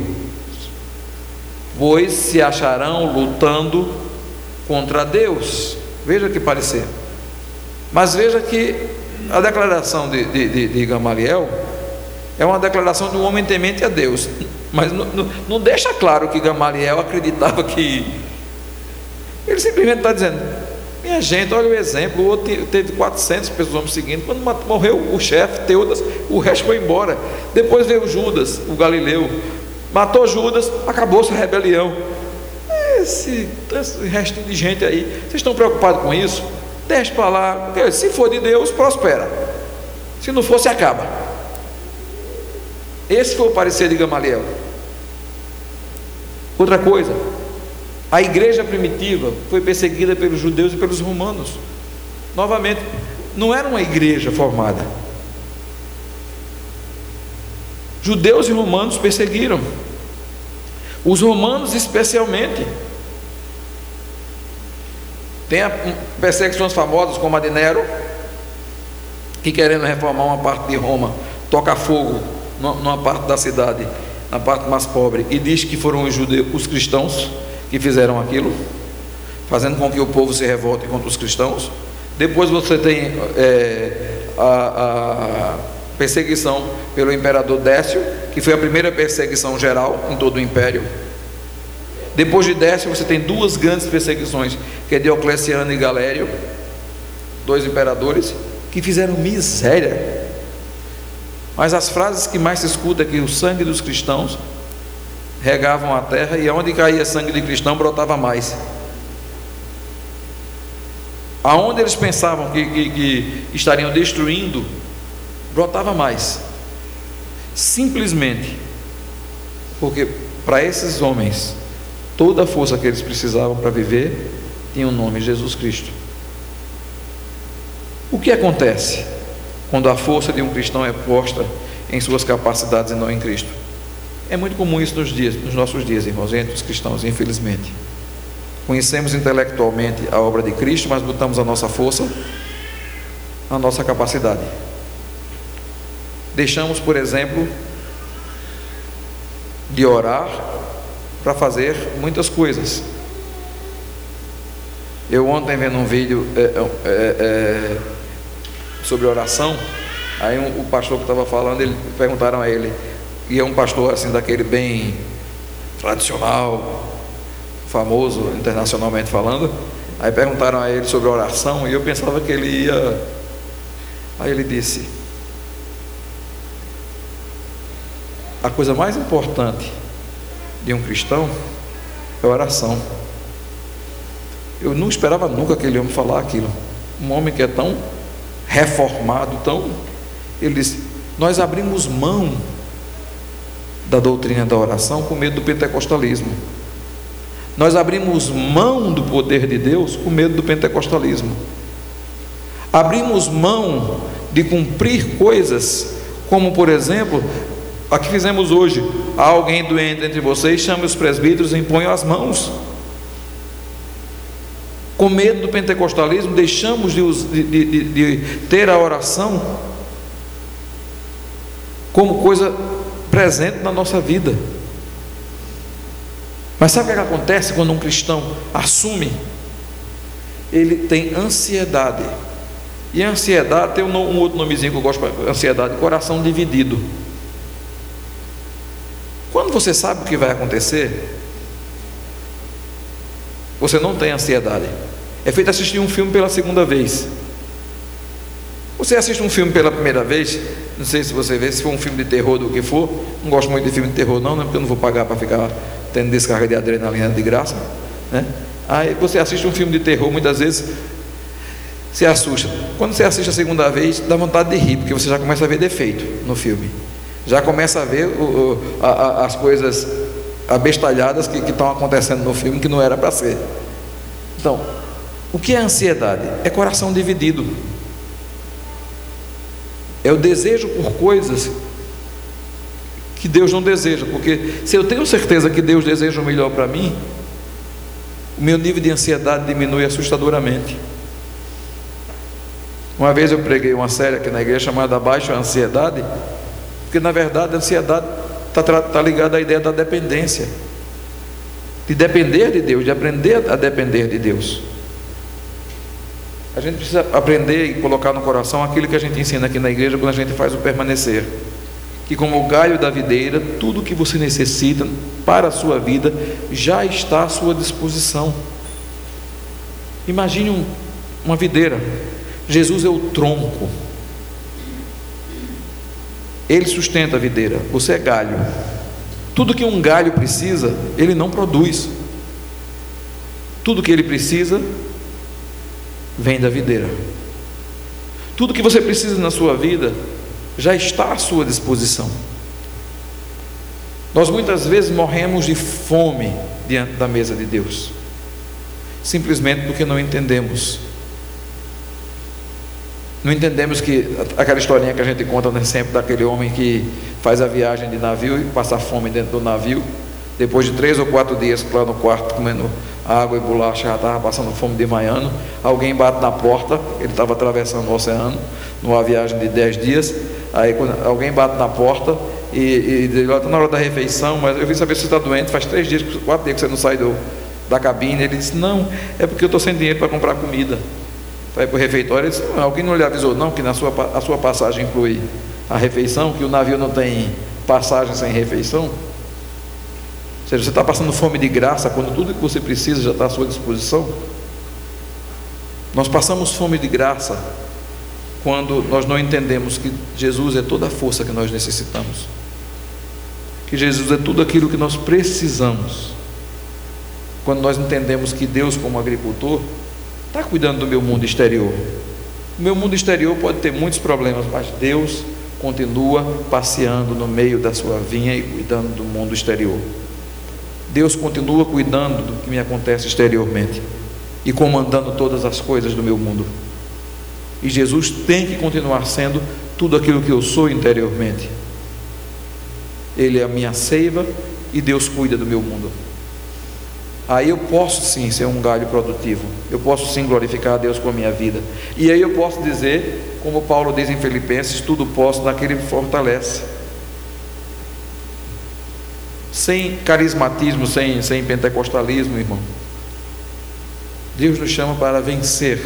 [SPEAKER 1] pois se acharão lutando contra Deus. Veja que parecer. Mas veja que a declaração de, de, de, de Gamaliel é uma declaração de um homem temente a Deus, mas não, não, não deixa claro que Gamaliel acreditava que. Ele simplesmente está dizendo: minha gente, olha o exemplo. O outro teve 400 pessoas me seguindo. Quando morreu o chefe, Teudas, o resto foi embora. Depois veio Judas, o Galileu. Matou Judas, acabou-se a rebelião. Esse, esse resto de gente aí, vocês estão preocupados com isso? Deixe para lá, se for de Deus, prospera. Se não for, se acaba. Esse foi o parecer de Gamaliel. Outra coisa, a igreja primitiva foi perseguida pelos judeus e pelos romanos. Novamente, não era uma igreja formada. Judeus e romanos perseguiram. Os romanos, especialmente, tem perseguições famosas como a de Nero, que querendo reformar uma parte de Roma, toca fogo numa parte da cidade, na parte mais pobre, e diz que foram os judeus, os cristãos que fizeram aquilo, fazendo com que o povo se revolte contra os cristãos. Depois você tem é, a, a perseguição pelo imperador Décio, que foi a primeira perseguição geral em todo o império. Depois de Décio, você tem duas grandes perseguições, que é Diocleciano e Galério, dois imperadores, que fizeram miséria. Mas as frases que mais se escuta é que o sangue dos cristãos regavam a terra e aonde caía sangue de cristão brotava mais. Aonde eles pensavam que, que, que estariam destruindo, brotava mais. Simplesmente porque para esses homens toda a força que eles precisavam para viver tinha o nome Jesus Cristo. O que acontece quando a força de um cristão é posta em suas capacidades e não em Cristo. É muito comum isso nos, dias, nos nossos dias, irmãos, entre os cristãos, infelizmente. Conhecemos intelectualmente a obra de Cristo, mas botamos a nossa força na nossa capacidade. Deixamos, por exemplo, de orar para fazer muitas coisas. Eu ontem vendo um vídeo é, é, é, sobre oração, aí um, o pastor que estava falando, ele, perguntaram a ele, e é um pastor assim daquele bem tradicional, famoso internacionalmente falando. Aí perguntaram a ele sobre oração e eu pensava que ele ia. Aí ele disse: A coisa mais importante de um cristão é oração. Eu não esperava nunca aquele homem falar aquilo. Um homem que é tão reformado, tão. Ele disse: Nós abrimos mão da doutrina da oração com medo do pentecostalismo. Nós abrimos mão do poder de Deus com medo do pentecostalismo. Abrimos mão de cumprir coisas, como por exemplo, a que fizemos hoje. Há alguém doente entre vocês, chame os presbíteros e impõe as mãos. Com medo do pentecostalismo, deixamos de, de, de, de ter a oração como coisa presente na nossa vida. Mas sabe o que acontece quando um cristão assume? Ele tem ansiedade. E ansiedade tem um, um outro nomezinho que eu gosto, ansiedade, coração dividido. Quando você sabe o que vai acontecer, você não tem ansiedade. É feito assistir um filme pela segunda vez. Você assiste um filme pela primeira vez, não sei se você vê, se for um filme de terror do que for, não gosto muito de filme de terror não, né, porque eu não vou pagar para ficar tendo descarga de adrenalina de graça. Né? Aí você assiste um filme de terror, muitas vezes se assusta. Quando você assiste a segunda vez, dá vontade de rir, porque você já começa a ver defeito no filme. Já começa a ver o, o, a, a, as coisas abestalhadas que, estão acontecendo no filme que não era para ser. Então, o que é ansiedade? É coração dividido. É o desejo por coisas que Deus não deseja, porque se eu tenho certeza que Deus deseja o melhor para mim, o meu nível de ansiedade diminui assustadoramente. Uma vez eu preguei uma série aqui na igreja chamada Baixa Ansiedade, porque na verdade a ansiedade está tá ligada à ideia da dependência, de depender de Deus, de aprender a depender de Deus. A gente precisa aprender e colocar no coração aquilo que a gente ensina aqui na igreja quando a gente faz o permanecer. Que como o galho da videira, tudo que você necessita para a sua vida já está à sua disposição. Imagine um, uma videira. Jesus é o tronco. Ele sustenta a videira. Você é galho. Tudo que um galho precisa, ele não produz. Tudo que ele precisa, vem da videira. Tudo que você precisa na sua vida já está à sua disposição. Nós muitas vezes morremos de fome diante da mesa de Deus, simplesmente porque não entendemos. Não entendemos que aquela historinha que a gente conta né, sempre daquele homem que faz a viagem de navio e passa fome dentro do navio, depois de três ou quatro dias lá no quarto comendo água e bolacha, já estava passando fome de manhã. Alguém bate na porta, ele estava atravessando o oceano, numa viagem de dez dias. Aí quando alguém bate na porta e, e diz, está na hora da refeição, mas eu vim saber se você está doente, faz três dias, quatro dias que você não sai do, da cabine. Ele disse, não, é porque eu estou sem dinheiro para comprar comida. Ir para o refeitório, ele disse, alguém não lhe avisou não, que na sua, a sua passagem inclui a refeição, que o navio não tem passagem sem refeição seja, você está passando fome de graça quando tudo que você precisa já está à sua disposição? Nós passamos fome de graça quando nós não entendemos que Jesus é toda a força que nós necessitamos, que Jesus é tudo aquilo que nós precisamos. Quando nós entendemos que Deus, como agricultor, está cuidando do meu mundo exterior. O meu mundo exterior pode ter muitos problemas, mas Deus continua passeando no meio da sua vinha e cuidando do mundo exterior. Deus continua cuidando do que me acontece exteriormente e comandando todas as coisas do meu mundo. E Jesus tem que continuar sendo tudo aquilo que eu sou interiormente. Ele é a minha seiva e Deus cuida do meu mundo. Aí eu posso sim ser um galho produtivo. Eu posso sim glorificar a Deus com a minha vida. E aí eu posso dizer, como Paulo diz em Filipenses, tudo posso naquele que fortalece. Sem carismatismo, sem, sem pentecostalismo, irmão. Deus nos chama para vencer.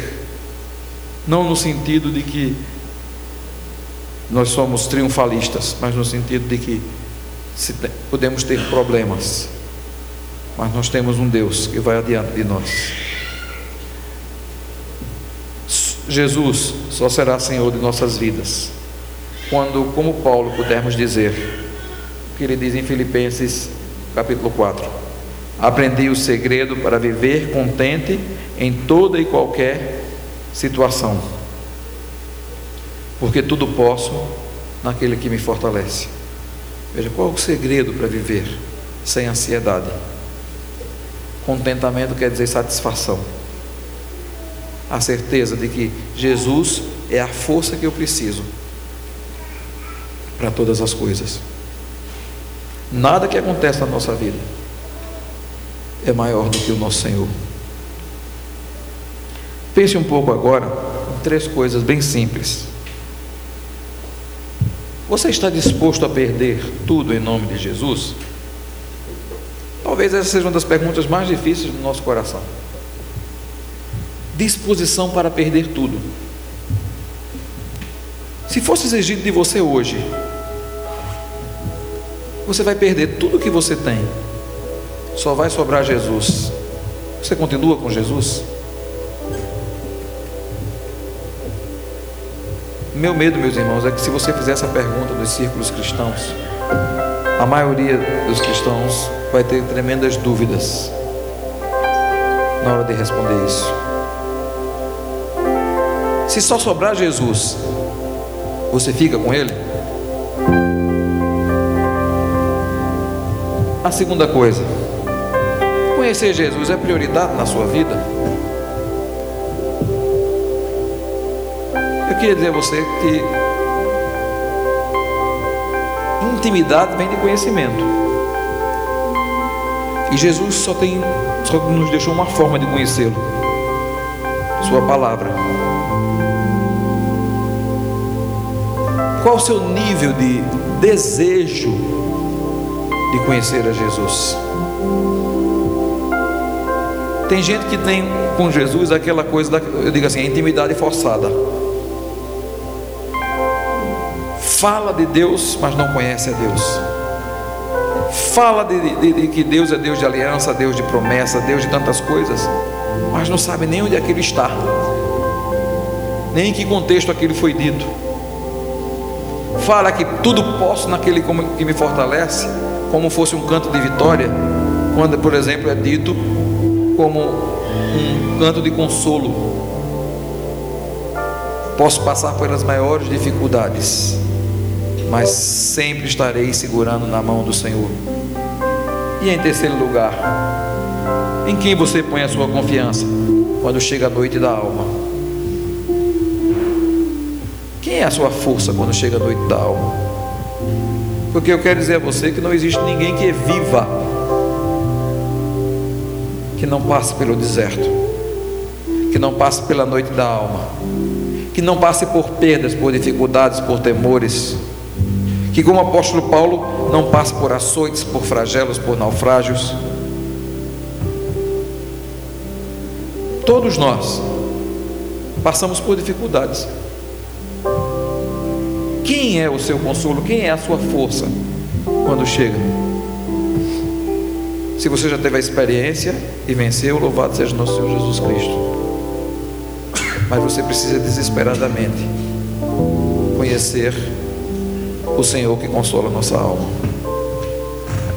[SPEAKER 1] Não no sentido de que nós somos triunfalistas, mas no sentido de que podemos ter problemas mas nós temos um Deus que vai adiante de nós. Jesus só será Senhor de nossas vidas quando, como Paulo, pudermos dizer que ele diz em Filipenses capítulo 4: Aprendi o segredo para viver contente em toda e qualquer situação, porque tudo posso naquele que me fortalece. Veja, qual é o segredo para viver sem ansiedade? Contentamento quer dizer satisfação. A certeza de que Jesus é a força que eu preciso para todas as coisas. Nada que acontece na nossa vida é maior do que o nosso Senhor. Pense um pouco agora em três coisas bem simples. Você está disposto a perder tudo em nome de Jesus? Talvez essa seja uma das perguntas mais difíceis do nosso coração. Disposição para perder tudo. Se fosse exigido de você hoje, você vai perder tudo que você tem, só vai sobrar Jesus. Você continua com Jesus? Meu medo, meus irmãos, é que se você fizer essa pergunta nos círculos cristãos, a maioria dos cristãos vai ter tremendas dúvidas na hora de responder isso. Se só sobrar Jesus, você fica com Ele? A segunda coisa, conhecer Jesus é prioridade na sua vida? Eu queria dizer a você que intimidade vem de conhecimento. E Jesus só tem, só nos deixou uma forma de conhecê-lo. Sua palavra. Qual o seu nível de desejo de conhecer a Jesus? Tem gente que tem com Jesus aquela coisa, da, eu digo assim, a intimidade forçada. Fala de Deus, mas não conhece a Deus fala de, de, de, que Deus é Deus de aliança, Deus de promessa, Deus de tantas coisas, mas não sabe nem onde aquilo está, nem em que contexto aquilo foi dito. Fala que tudo posso naquele que me fortalece, como fosse um canto de vitória, quando, por exemplo, é dito como um canto de consolo. Posso passar pelas maiores dificuldades, mas sempre estarei segurando na mão do Senhor. E em terceiro lugar, em quem você põe a sua confiança quando chega a noite da alma? Quem é a sua força quando chega a noite da alma? Porque eu quero dizer a você que não existe ninguém que viva que não passe pelo deserto, que não passe pela noite da alma, que não passe por perdas, por dificuldades, por temores que, como o apóstolo Paulo, não passe por açoites, por flagelos, por naufrágios. Todos nós passamos por dificuldades. Quem é o seu consolo? Quem é a sua força quando chega? Se você já teve a experiência e venceu, louvado seja nosso Senhor Jesus Cristo. Mas você precisa desesperadamente conhecer o Senhor que consola nossa alma.